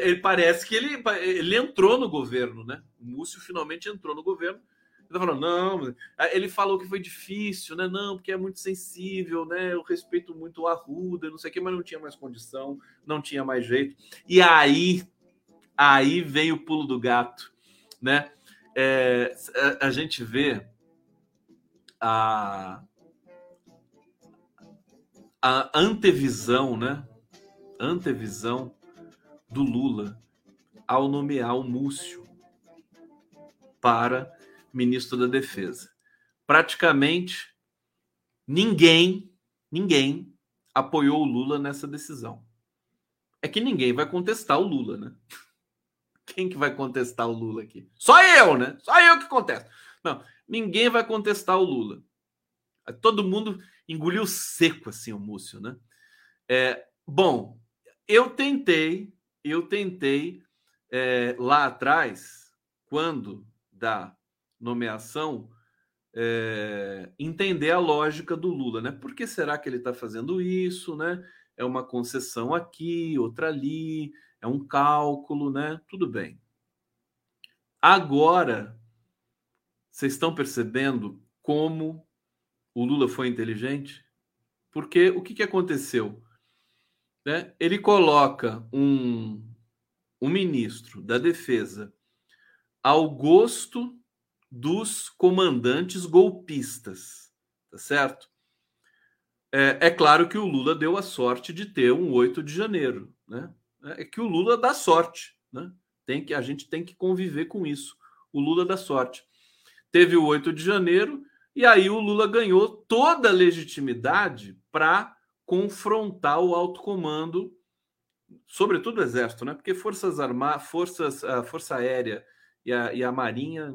Ele parece que ele, ele entrou no governo, né? O Múcio finalmente entrou no governo. Ele tá falando, não, ele falou que foi difícil, né? Não, porque é muito sensível, né? Eu respeito muito o Arruda, não sei o que, mas não tinha mais condição, não tinha mais jeito. E aí, aí vem o pulo do gato, né? É, a, a gente vê a, a antevisão, né? Antevisão do Lula ao nomear o Múcio para ministro da Defesa. Praticamente ninguém, ninguém apoiou o Lula nessa decisão. É que ninguém vai contestar o Lula, né? Quem que vai contestar o Lula aqui? Só eu, né? Só eu que contesto. Não, ninguém vai contestar o Lula. Todo mundo engoliu seco assim o Múcio, né? É, bom, eu tentei, eu tentei é, lá atrás, quando da nomeação, é, entender a lógica do Lula, né? Por que será que ele está fazendo isso, né? É uma concessão aqui, outra ali, é um cálculo, né? Tudo bem. Agora, vocês estão percebendo como o Lula foi inteligente? Porque o que, que aconteceu? Né? Ele coloca um, um ministro da defesa ao gosto dos comandantes golpistas, tá certo? É, é, claro que o Lula deu a sorte de ter um 8 de janeiro, né? É que o Lula dá sorte, né? Tem que, a gente tem que conviver com isso. O Lula dá sorte. Teve o 8 de janeiro e aí o Lula ganhou toda a legitimidade para confrontar o alto comando, sobretudo o exército, né? Porque forças armadas, forças, a força aérea e a, e a marinha,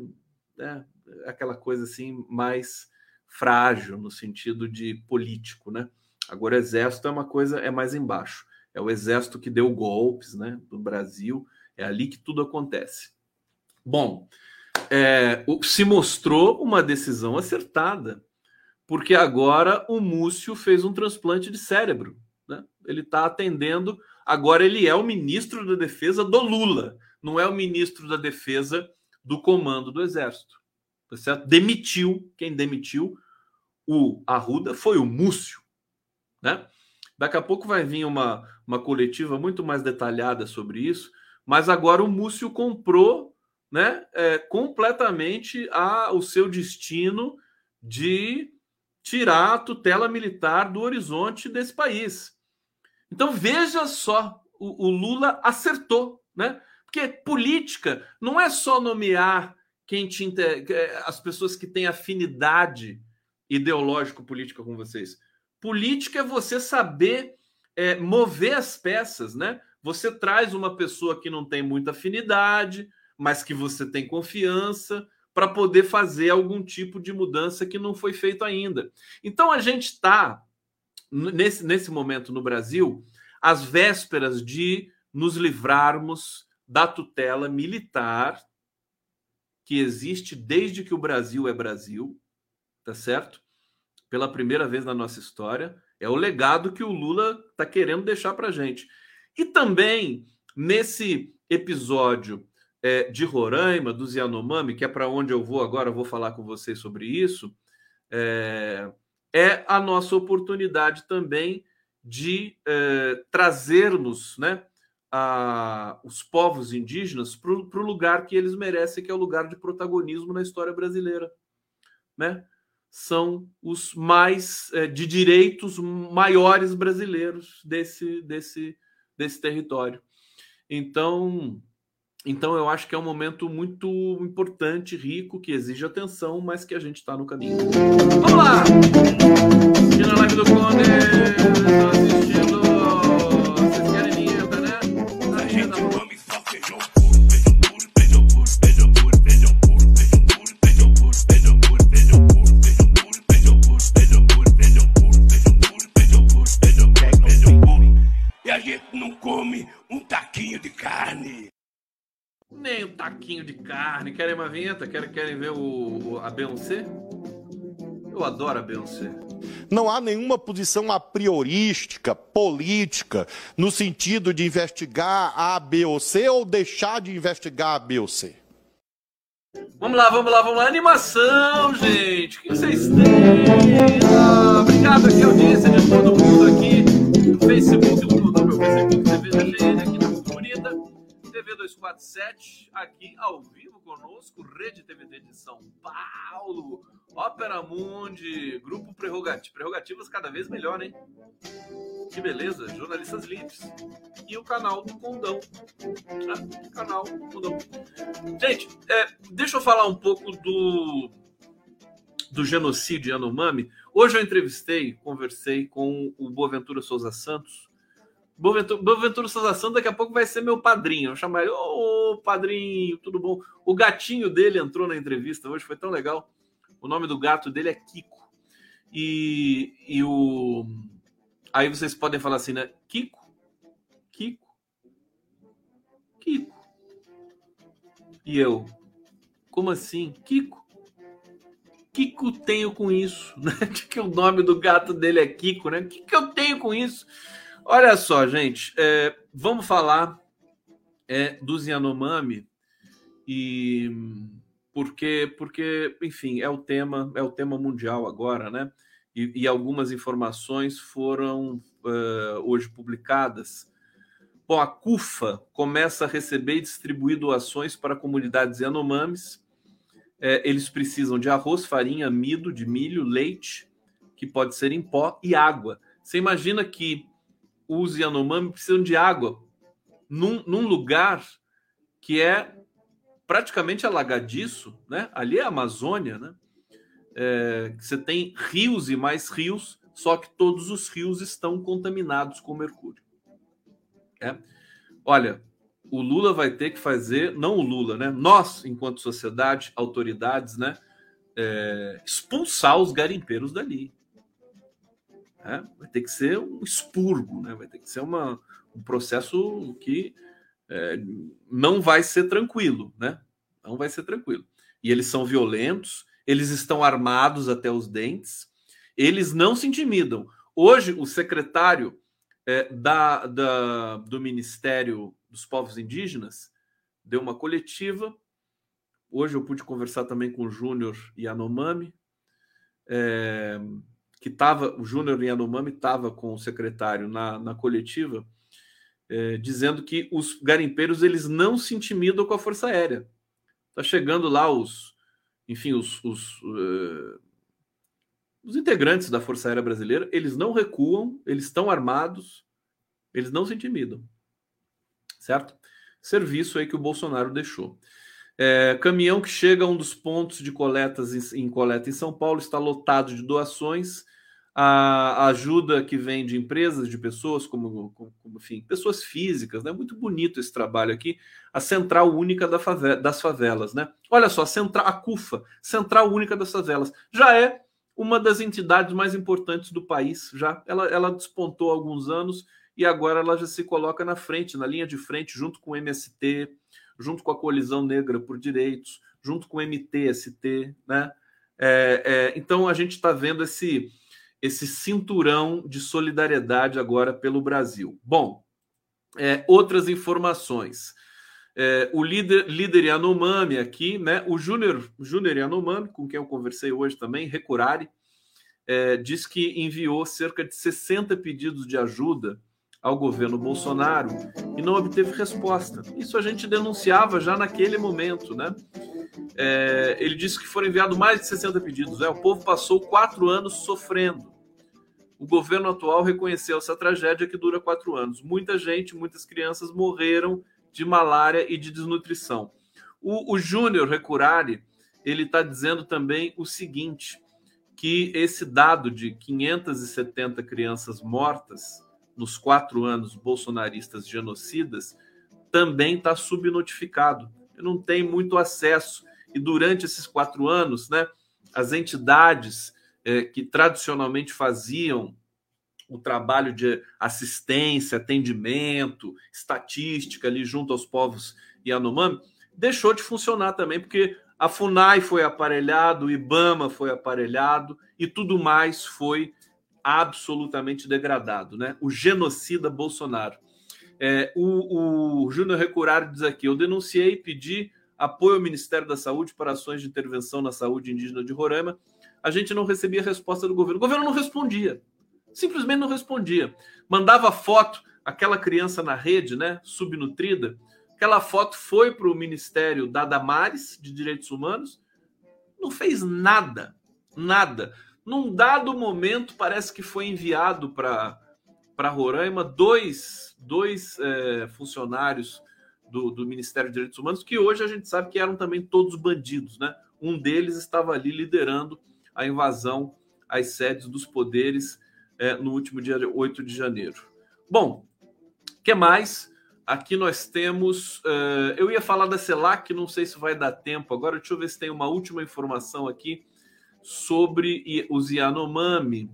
né? aquela coisa assim mais frágil no sentido de político, né? Agora o exército é uma coisa é mais embaixo. É o exército que deu golpes, né? Do Brasil é ali que tudo acontece. Bom, é, se mostrou uma decisão acertada, porque agora o Múcio fez um transplante de cérebro. Né? Ele está atendendo. Agora ele é o ministro da Defesa do Lula, não é o ministro da Defesa do Comando do Exército. Tá certo? Demitiu. Quem demitiu o Arruda foi o Múcio. Né? Daqui a pouco vai vir uma, uma coletiva muito mais detalhada sobre isso, mas agora o Múcio comprou né, é, completamente a, o seu destino de tirar a tutela militar do horizonte desse país. Então veja só, o, o Lula acertou, né? Porque política não é só nomear quem te é, as pessoas que têm afinidade ideológico-política com vocês. Política é você saber é, mover as peças, né? Você traz uma pessoa que não tem muita afinidade, mas que você tem confiança para poder fazer algum tipo de mudança que não foi feito ainda. Então a gente está nesse, nesse momento no Brasil às vésperas de nos livrarmos da tutela militar que existe desde que o Brasil é Brasil, tá certo? Pela primeira vez na nossa história, é o legado que o Lula está querendo deixar para gente. E também nesse episódio é, de Roraima, dos Yanomami, que é para onde eu vou agora, vou falar com vocês sobre isso, é, é a nossa oportunidade também de é, trazermos né, a, os povos indígenas para o lugar que eles merecem, que é o lugar de protagonismo na história brasileira. Né? São os mais é, de direitos maiores brasileiros desse, desse, desse território. Então, então, eu acho que é um momento muito importante, rico, que exige atenção, mas que a gente está no caminho. Vamos lá! Aqui na live do Conde, carne. Querem uma vinheta? Querem, querem ver o, a Beyoncé? Eu adoro a Beyoncé. Não há nenhuma posição a priorística, política, no sentido de investigar a B ou C ou deixar de investigar a B ou C. Vamos lá, vamos lá, vamos lá. Animação, gente. O que vocês têm? Ah, obrigado aqui, audiência de todo mundo aqui no Facebook, botar meu Facebook TV da GN aqui 3247 aqui ao vivo conosco, Rede TVT de São Paulo, Ópera Mundi, Grupo Prerrogativas, Prerrogativas cada vez melhor, hein? Que beleza, jornalistas livres. E o canal do Condão. Ah, canal do Condão. Gente, é, deixa eu falar um pouco do, do genocídio Yanomami. Hoje eu entrevistei, conversei com o Boaventura Souza Santos, Boaventura, Boaventura Souza daqui a pouco vai ser meu padrinho. Eu chamar ele, ô padrinho, tudo bom? O gatinho dele entrou na entrevista hoje, foi tão legal. O nome do gato dele é Kiko. E, e o. Aí vocês podem falar assim, né? Kiko? Kiko? Kiko. E eu? Como assim? Kiko? Kiko tenho com isso? Né? Que o nome do gato dele é Kiko, né? O que, que eu tenho com isso? Olha só, gente, é, vamos falar é, dos Yanomami e porque, porque, enfim, é o tema, é o tema mundial agora, né? E, e algumas informações foram uh, hoje publicadas. Bom, a CUFA começa a receber e distribuir doações para comunidades Yanomamis. É, eles precisam de arroz, farinha, amido, de milho, leite, que pode ser em pó, e água. Você imagina que os Yanomami precisam de água num, num lugar que é praticamente alagadiço, né? Ali é a Amazônia, né? É, você tem rios e mais rios, só que todos os rios estão contaminados com mercúrio. É? Olha, o Lula vai ter que fazer, não o Lula, né? Nós, enquanto sociedade, autoridades, né? É, expulsar os garimpeiros dali. Né? Vai ter que ser um expurgo, né? vai ter que ser uma, um processo que é, não vai ser tranquilo, né? Não vai ser tranquilo. e eles são violentos, eles estão armados até os dentes, eles não se intimidam. Hoje, o secretário é, da, da, do Ministério dos Povos Indígenas deu uma coletiva. Hoje eu pude conversar também com o Júnior Yanomami, é, que estava, o Júnior Yanomami estava com o secretário na, na coletiva, é, dizendo que os garimpeiros eles não se intimidam com a Força Aérea. Está chegando lá os, enfim, os, os, uh, os integrantes da Força Aérea Brasileira, eles não recuam, eles estão armados, eles não se intimidam. Certo? Serviço aí que o Bolsonaro deixou. É, caminhão que chega a um dos pontos de coletas em, em coleta em São Paulo está lotado de doações a ajuda que vem de empresas, de pessoas, como, como, enfim, pessoas físicas, né? Muito bonito esse trabalho aqui. A Central Única da favela, das Favelas, né? Olha só, a, Central, a CUFA, Central Única das Favelas, já é uma das entidades mais importantes do país. Já ela, ela despontou há alguns anos e agora ela já se coloca na frente, na linha de frente, junto com o MST, junto com a Coalizão Negra por Direitos, junto com o MTST, né? É, é, então a gente está vendo esse esse cinturão de solidariedade agora pelo Brasil. Bom, é, outras informações. É, o líder, líder Yanomami aqui, né? O Júnior Júnior Yanomami, com quem eu conversei hoje também, Recurari, é, diz que enviou cerca de 60 pedidos de ajuda ao governo Bolsonaro e não obteve resposta. Isso a gente denunciava já naquele momento, né? É, ele disse que foram enviados mais de 60 pedidos. É, o povo passou quatro anos sofrendo o governo atual reconheceu essa tragédia que dura quatro anos. Muita gente, muitas crianças morreram de malária e de desnutrição. O, o Júnior Recurari, ele está dizendo também o seguinte, que esse dado de 570 crianças mortas nos quatro anos bolsonaristas genocidas também está subnotificado. Não tem muito acesso. E durante esses quatro anos, né, as entidades é, que tradicionalmente faziam o trabalho de assistência, atendimento, estatística ali junto aos povos Yanomami, deixou de funcionar também, porque a FUNAI foi aparelhado, o IBAMA foi aparelhado e tudo mais foi absolutamente degradado, né? O genocida Bolsonaro. É, o, o Júnior Recuraro diz aqui: eu denunciei e pedi apoio ao Ministério da Saúde para ações de intervenção na saúde indígena de Roraima a gente não recebia resposta do governo. O governo não respondia. Simplesmente não respondia. Mandava foto, aquela criança na rede, né, subnutrida. Aquela foto foi para o Ministério da Damares, de Direitos Humanos, não fez nada. Nada. Num dado momento, parece que foi enviado para Roraima dois, dois é, funcionários do, do Ministério de Direitos Humanos, que hoje a gente sabe que eram também todos bandidos. Né? Um deles estava ali liderando a invasão às sedes dos poderes é, no último dia 8 de janeiro. Bom, que mais? Aqui nós temos. Uh, eu ia falar da CELAC, não sei se vai dar tempo agora. Deixa eu ver se tem uma última informação aqui sobre os Yanomami.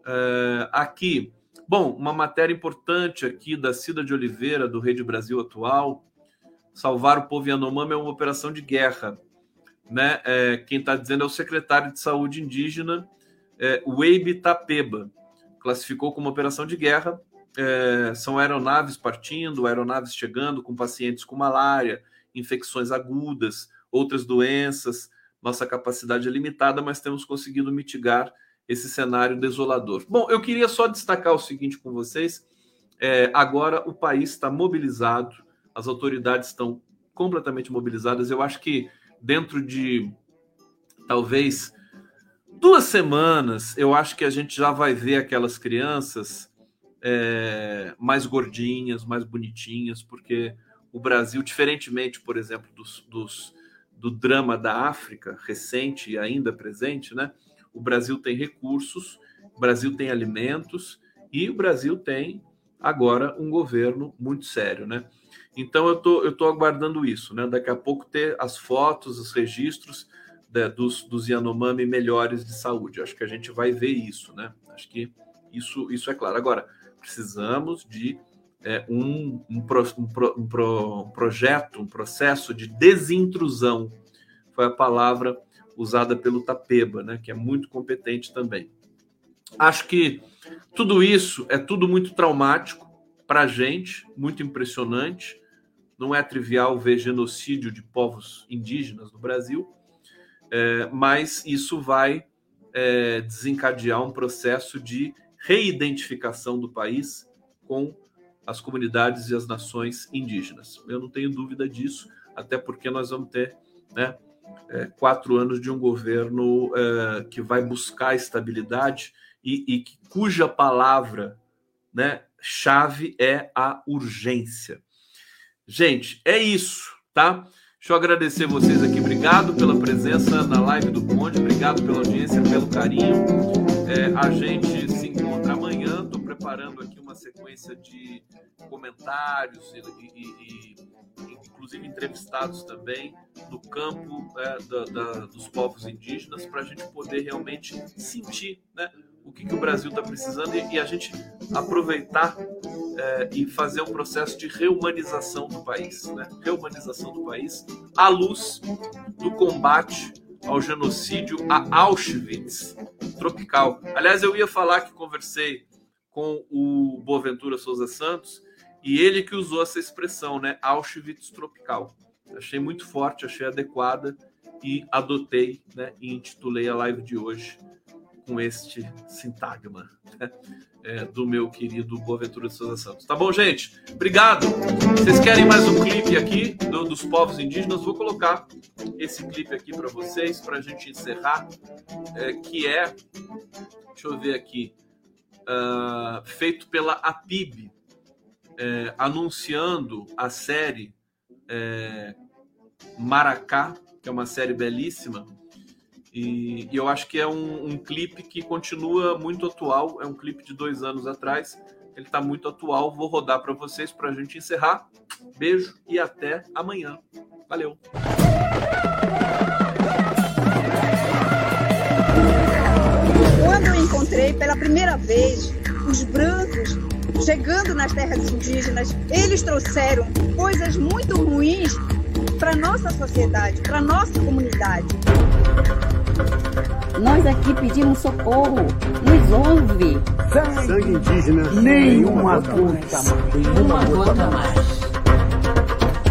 Uh, aqui. Bom, uma matéria importante aqui da Cida de Oliveira, do Rede Brasil Atual. Salvar o povo Yanomami é uma operação de guerra né? É, quem está dizendo é o secretário de Saúde Indígena, é, Weibe Tapeba, classificou como operação de guerra. É, são aeronaves partindo, aeronaves chegando com pacientes com malária, infecções agudas, outras doenças. Nossa capacidade é limitada, mas temos conseguido mitigar esse cenário desolador. Bom, eu queria só destacar o seguinte com vocês. É, agora o país está mobilizado, as autoridades estão completamente mobilizadas. Eu acho que dentro de talvez duas semanas, eu acho que a gente já vai ver aquelas crianças é, mais gordinhas, mais bonitinhas, porque o Brasil, diferentemente, por exemplo, dos, dos, do drama da África recente e ainda presente, né? O Brasil tem recursos, o Brasil tem alimentos e o Brasil tem agora um governo muito sério, né? Então eu tô, eu tô aguardando isso, né? Daqui a pouco ter as fotos, os registros né, dos, dos Yanomami melhores de saúde. Acho que a gente vai ver isso, né? Acho que isso, isso é claro. Agora, precisamos de é, um, um, pro, um, pro, um, pro, um projeto, um processo de desintrusão. foi a palavra usada pelo Tapeba, né, que é muito competente também. Acho que tudo isso é tudo muito traumático para a gente, muito impressionante. Não é trivial ver genocídio de povos indígenas no Brasil, é, mas isso vai é, desencadear um processo de reidentificação do país com as comunidades e as nações indígenas. Eu não tenho dúvida disso, até porque nós vamos ter né, é, quatro anos de um governo é, que vai buscar estabilidade e, e cuja palavra né, chave é a urgência. Gente, é isso, tá? Deixa eu agradecer vocês aqui. Obrigado pela presença na live do Conde, obrigado pela audiência, pelo carinho. É, a gente se encontra amanhã. Estou preparando aqui uma sequência de comentários e, e, e inclusive entrevistados também no campo é, da, da, dos povos indígenas para a gente poder realmente sentir, né? O que, que o Brasil está precisando e, e, a gente aproveitar é, e fazer um processo de reumanização do país, né? reumanização do país à luz do combate ao genocídio a Auschwitz tropical. Aliás, eu ia falar que conversei com o Boaventura Souza Santos e ele que usou essa expressão, né? Auschwitz tropical. Achei muito forte, achei adequada e adotei, né? E intitulei a live de hoje com este sintagma né? é, do meu querido Boaventura de Souza Santos. Tá bom, gente? Obrigado. Vocês querem mais um clipe aqui do, dos povos indígenas? Vou colocar esse clipe aqui para vocês, para a gente encerrar, é, que é, deixa eu ver aqui, uh, feito pela APIB, é, anunciando a série é, Maracá, que é uma série belíssima, e, e eu acho que é um, um, clipe que continua muito atual. É um clipe de dois anos atrás. Ele está muito atual. Vou rodar para vocês para a gente encerrar. Beijo e até amanhã. Valeu! Quando eu encontrei pela primeira vez os brancos chegando nas terras indígenas, eles trouxeram coisas muito ruins para nossa sociedade, para nossa comunidade. Nós aqui pedimos socorro, nos ouve. Sangue indígena, nenhuma gota mais. Uma gota mais.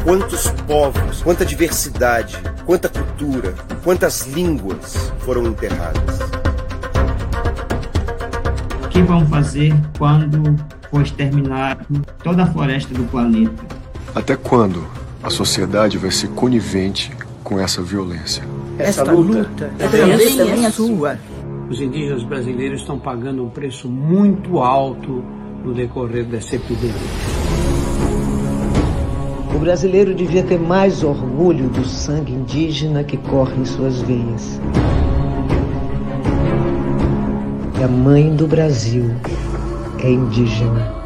Quantos povos, quanta diversidade, quanta cultura, quantas línguas foram enterradas. O que vão fazer quando for exterminado toda a floresta do planeta? Até quando a sociedade vai ser conivente com essa violência? Essa luta também é sua. Os indígenas brasileiros estão pagando um preço muito alto no decorrer dessa epidemia. O brasileiro devia ter mais orgulho do sangue indígena que corre em suas veias. E a mãe do Brasil é indígena.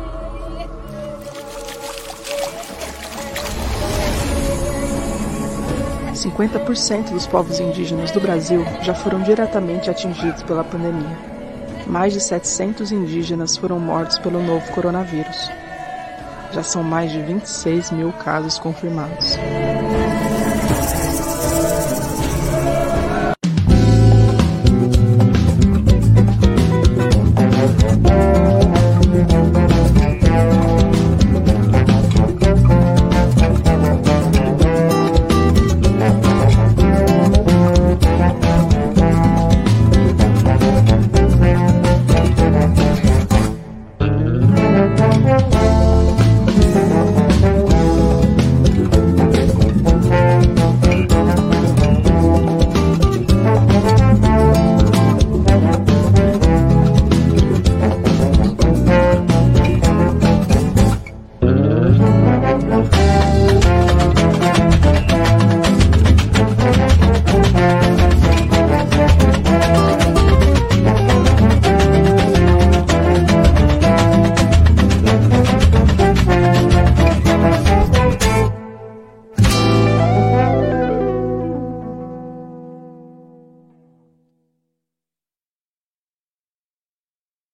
50% dos povos indígenas do Brasil já foram diretamente atingidos pela pandemia. Mais de 700 indígenas foram mortos pelo novo coronavírus. Já são mais de 26 mil casos confirmados.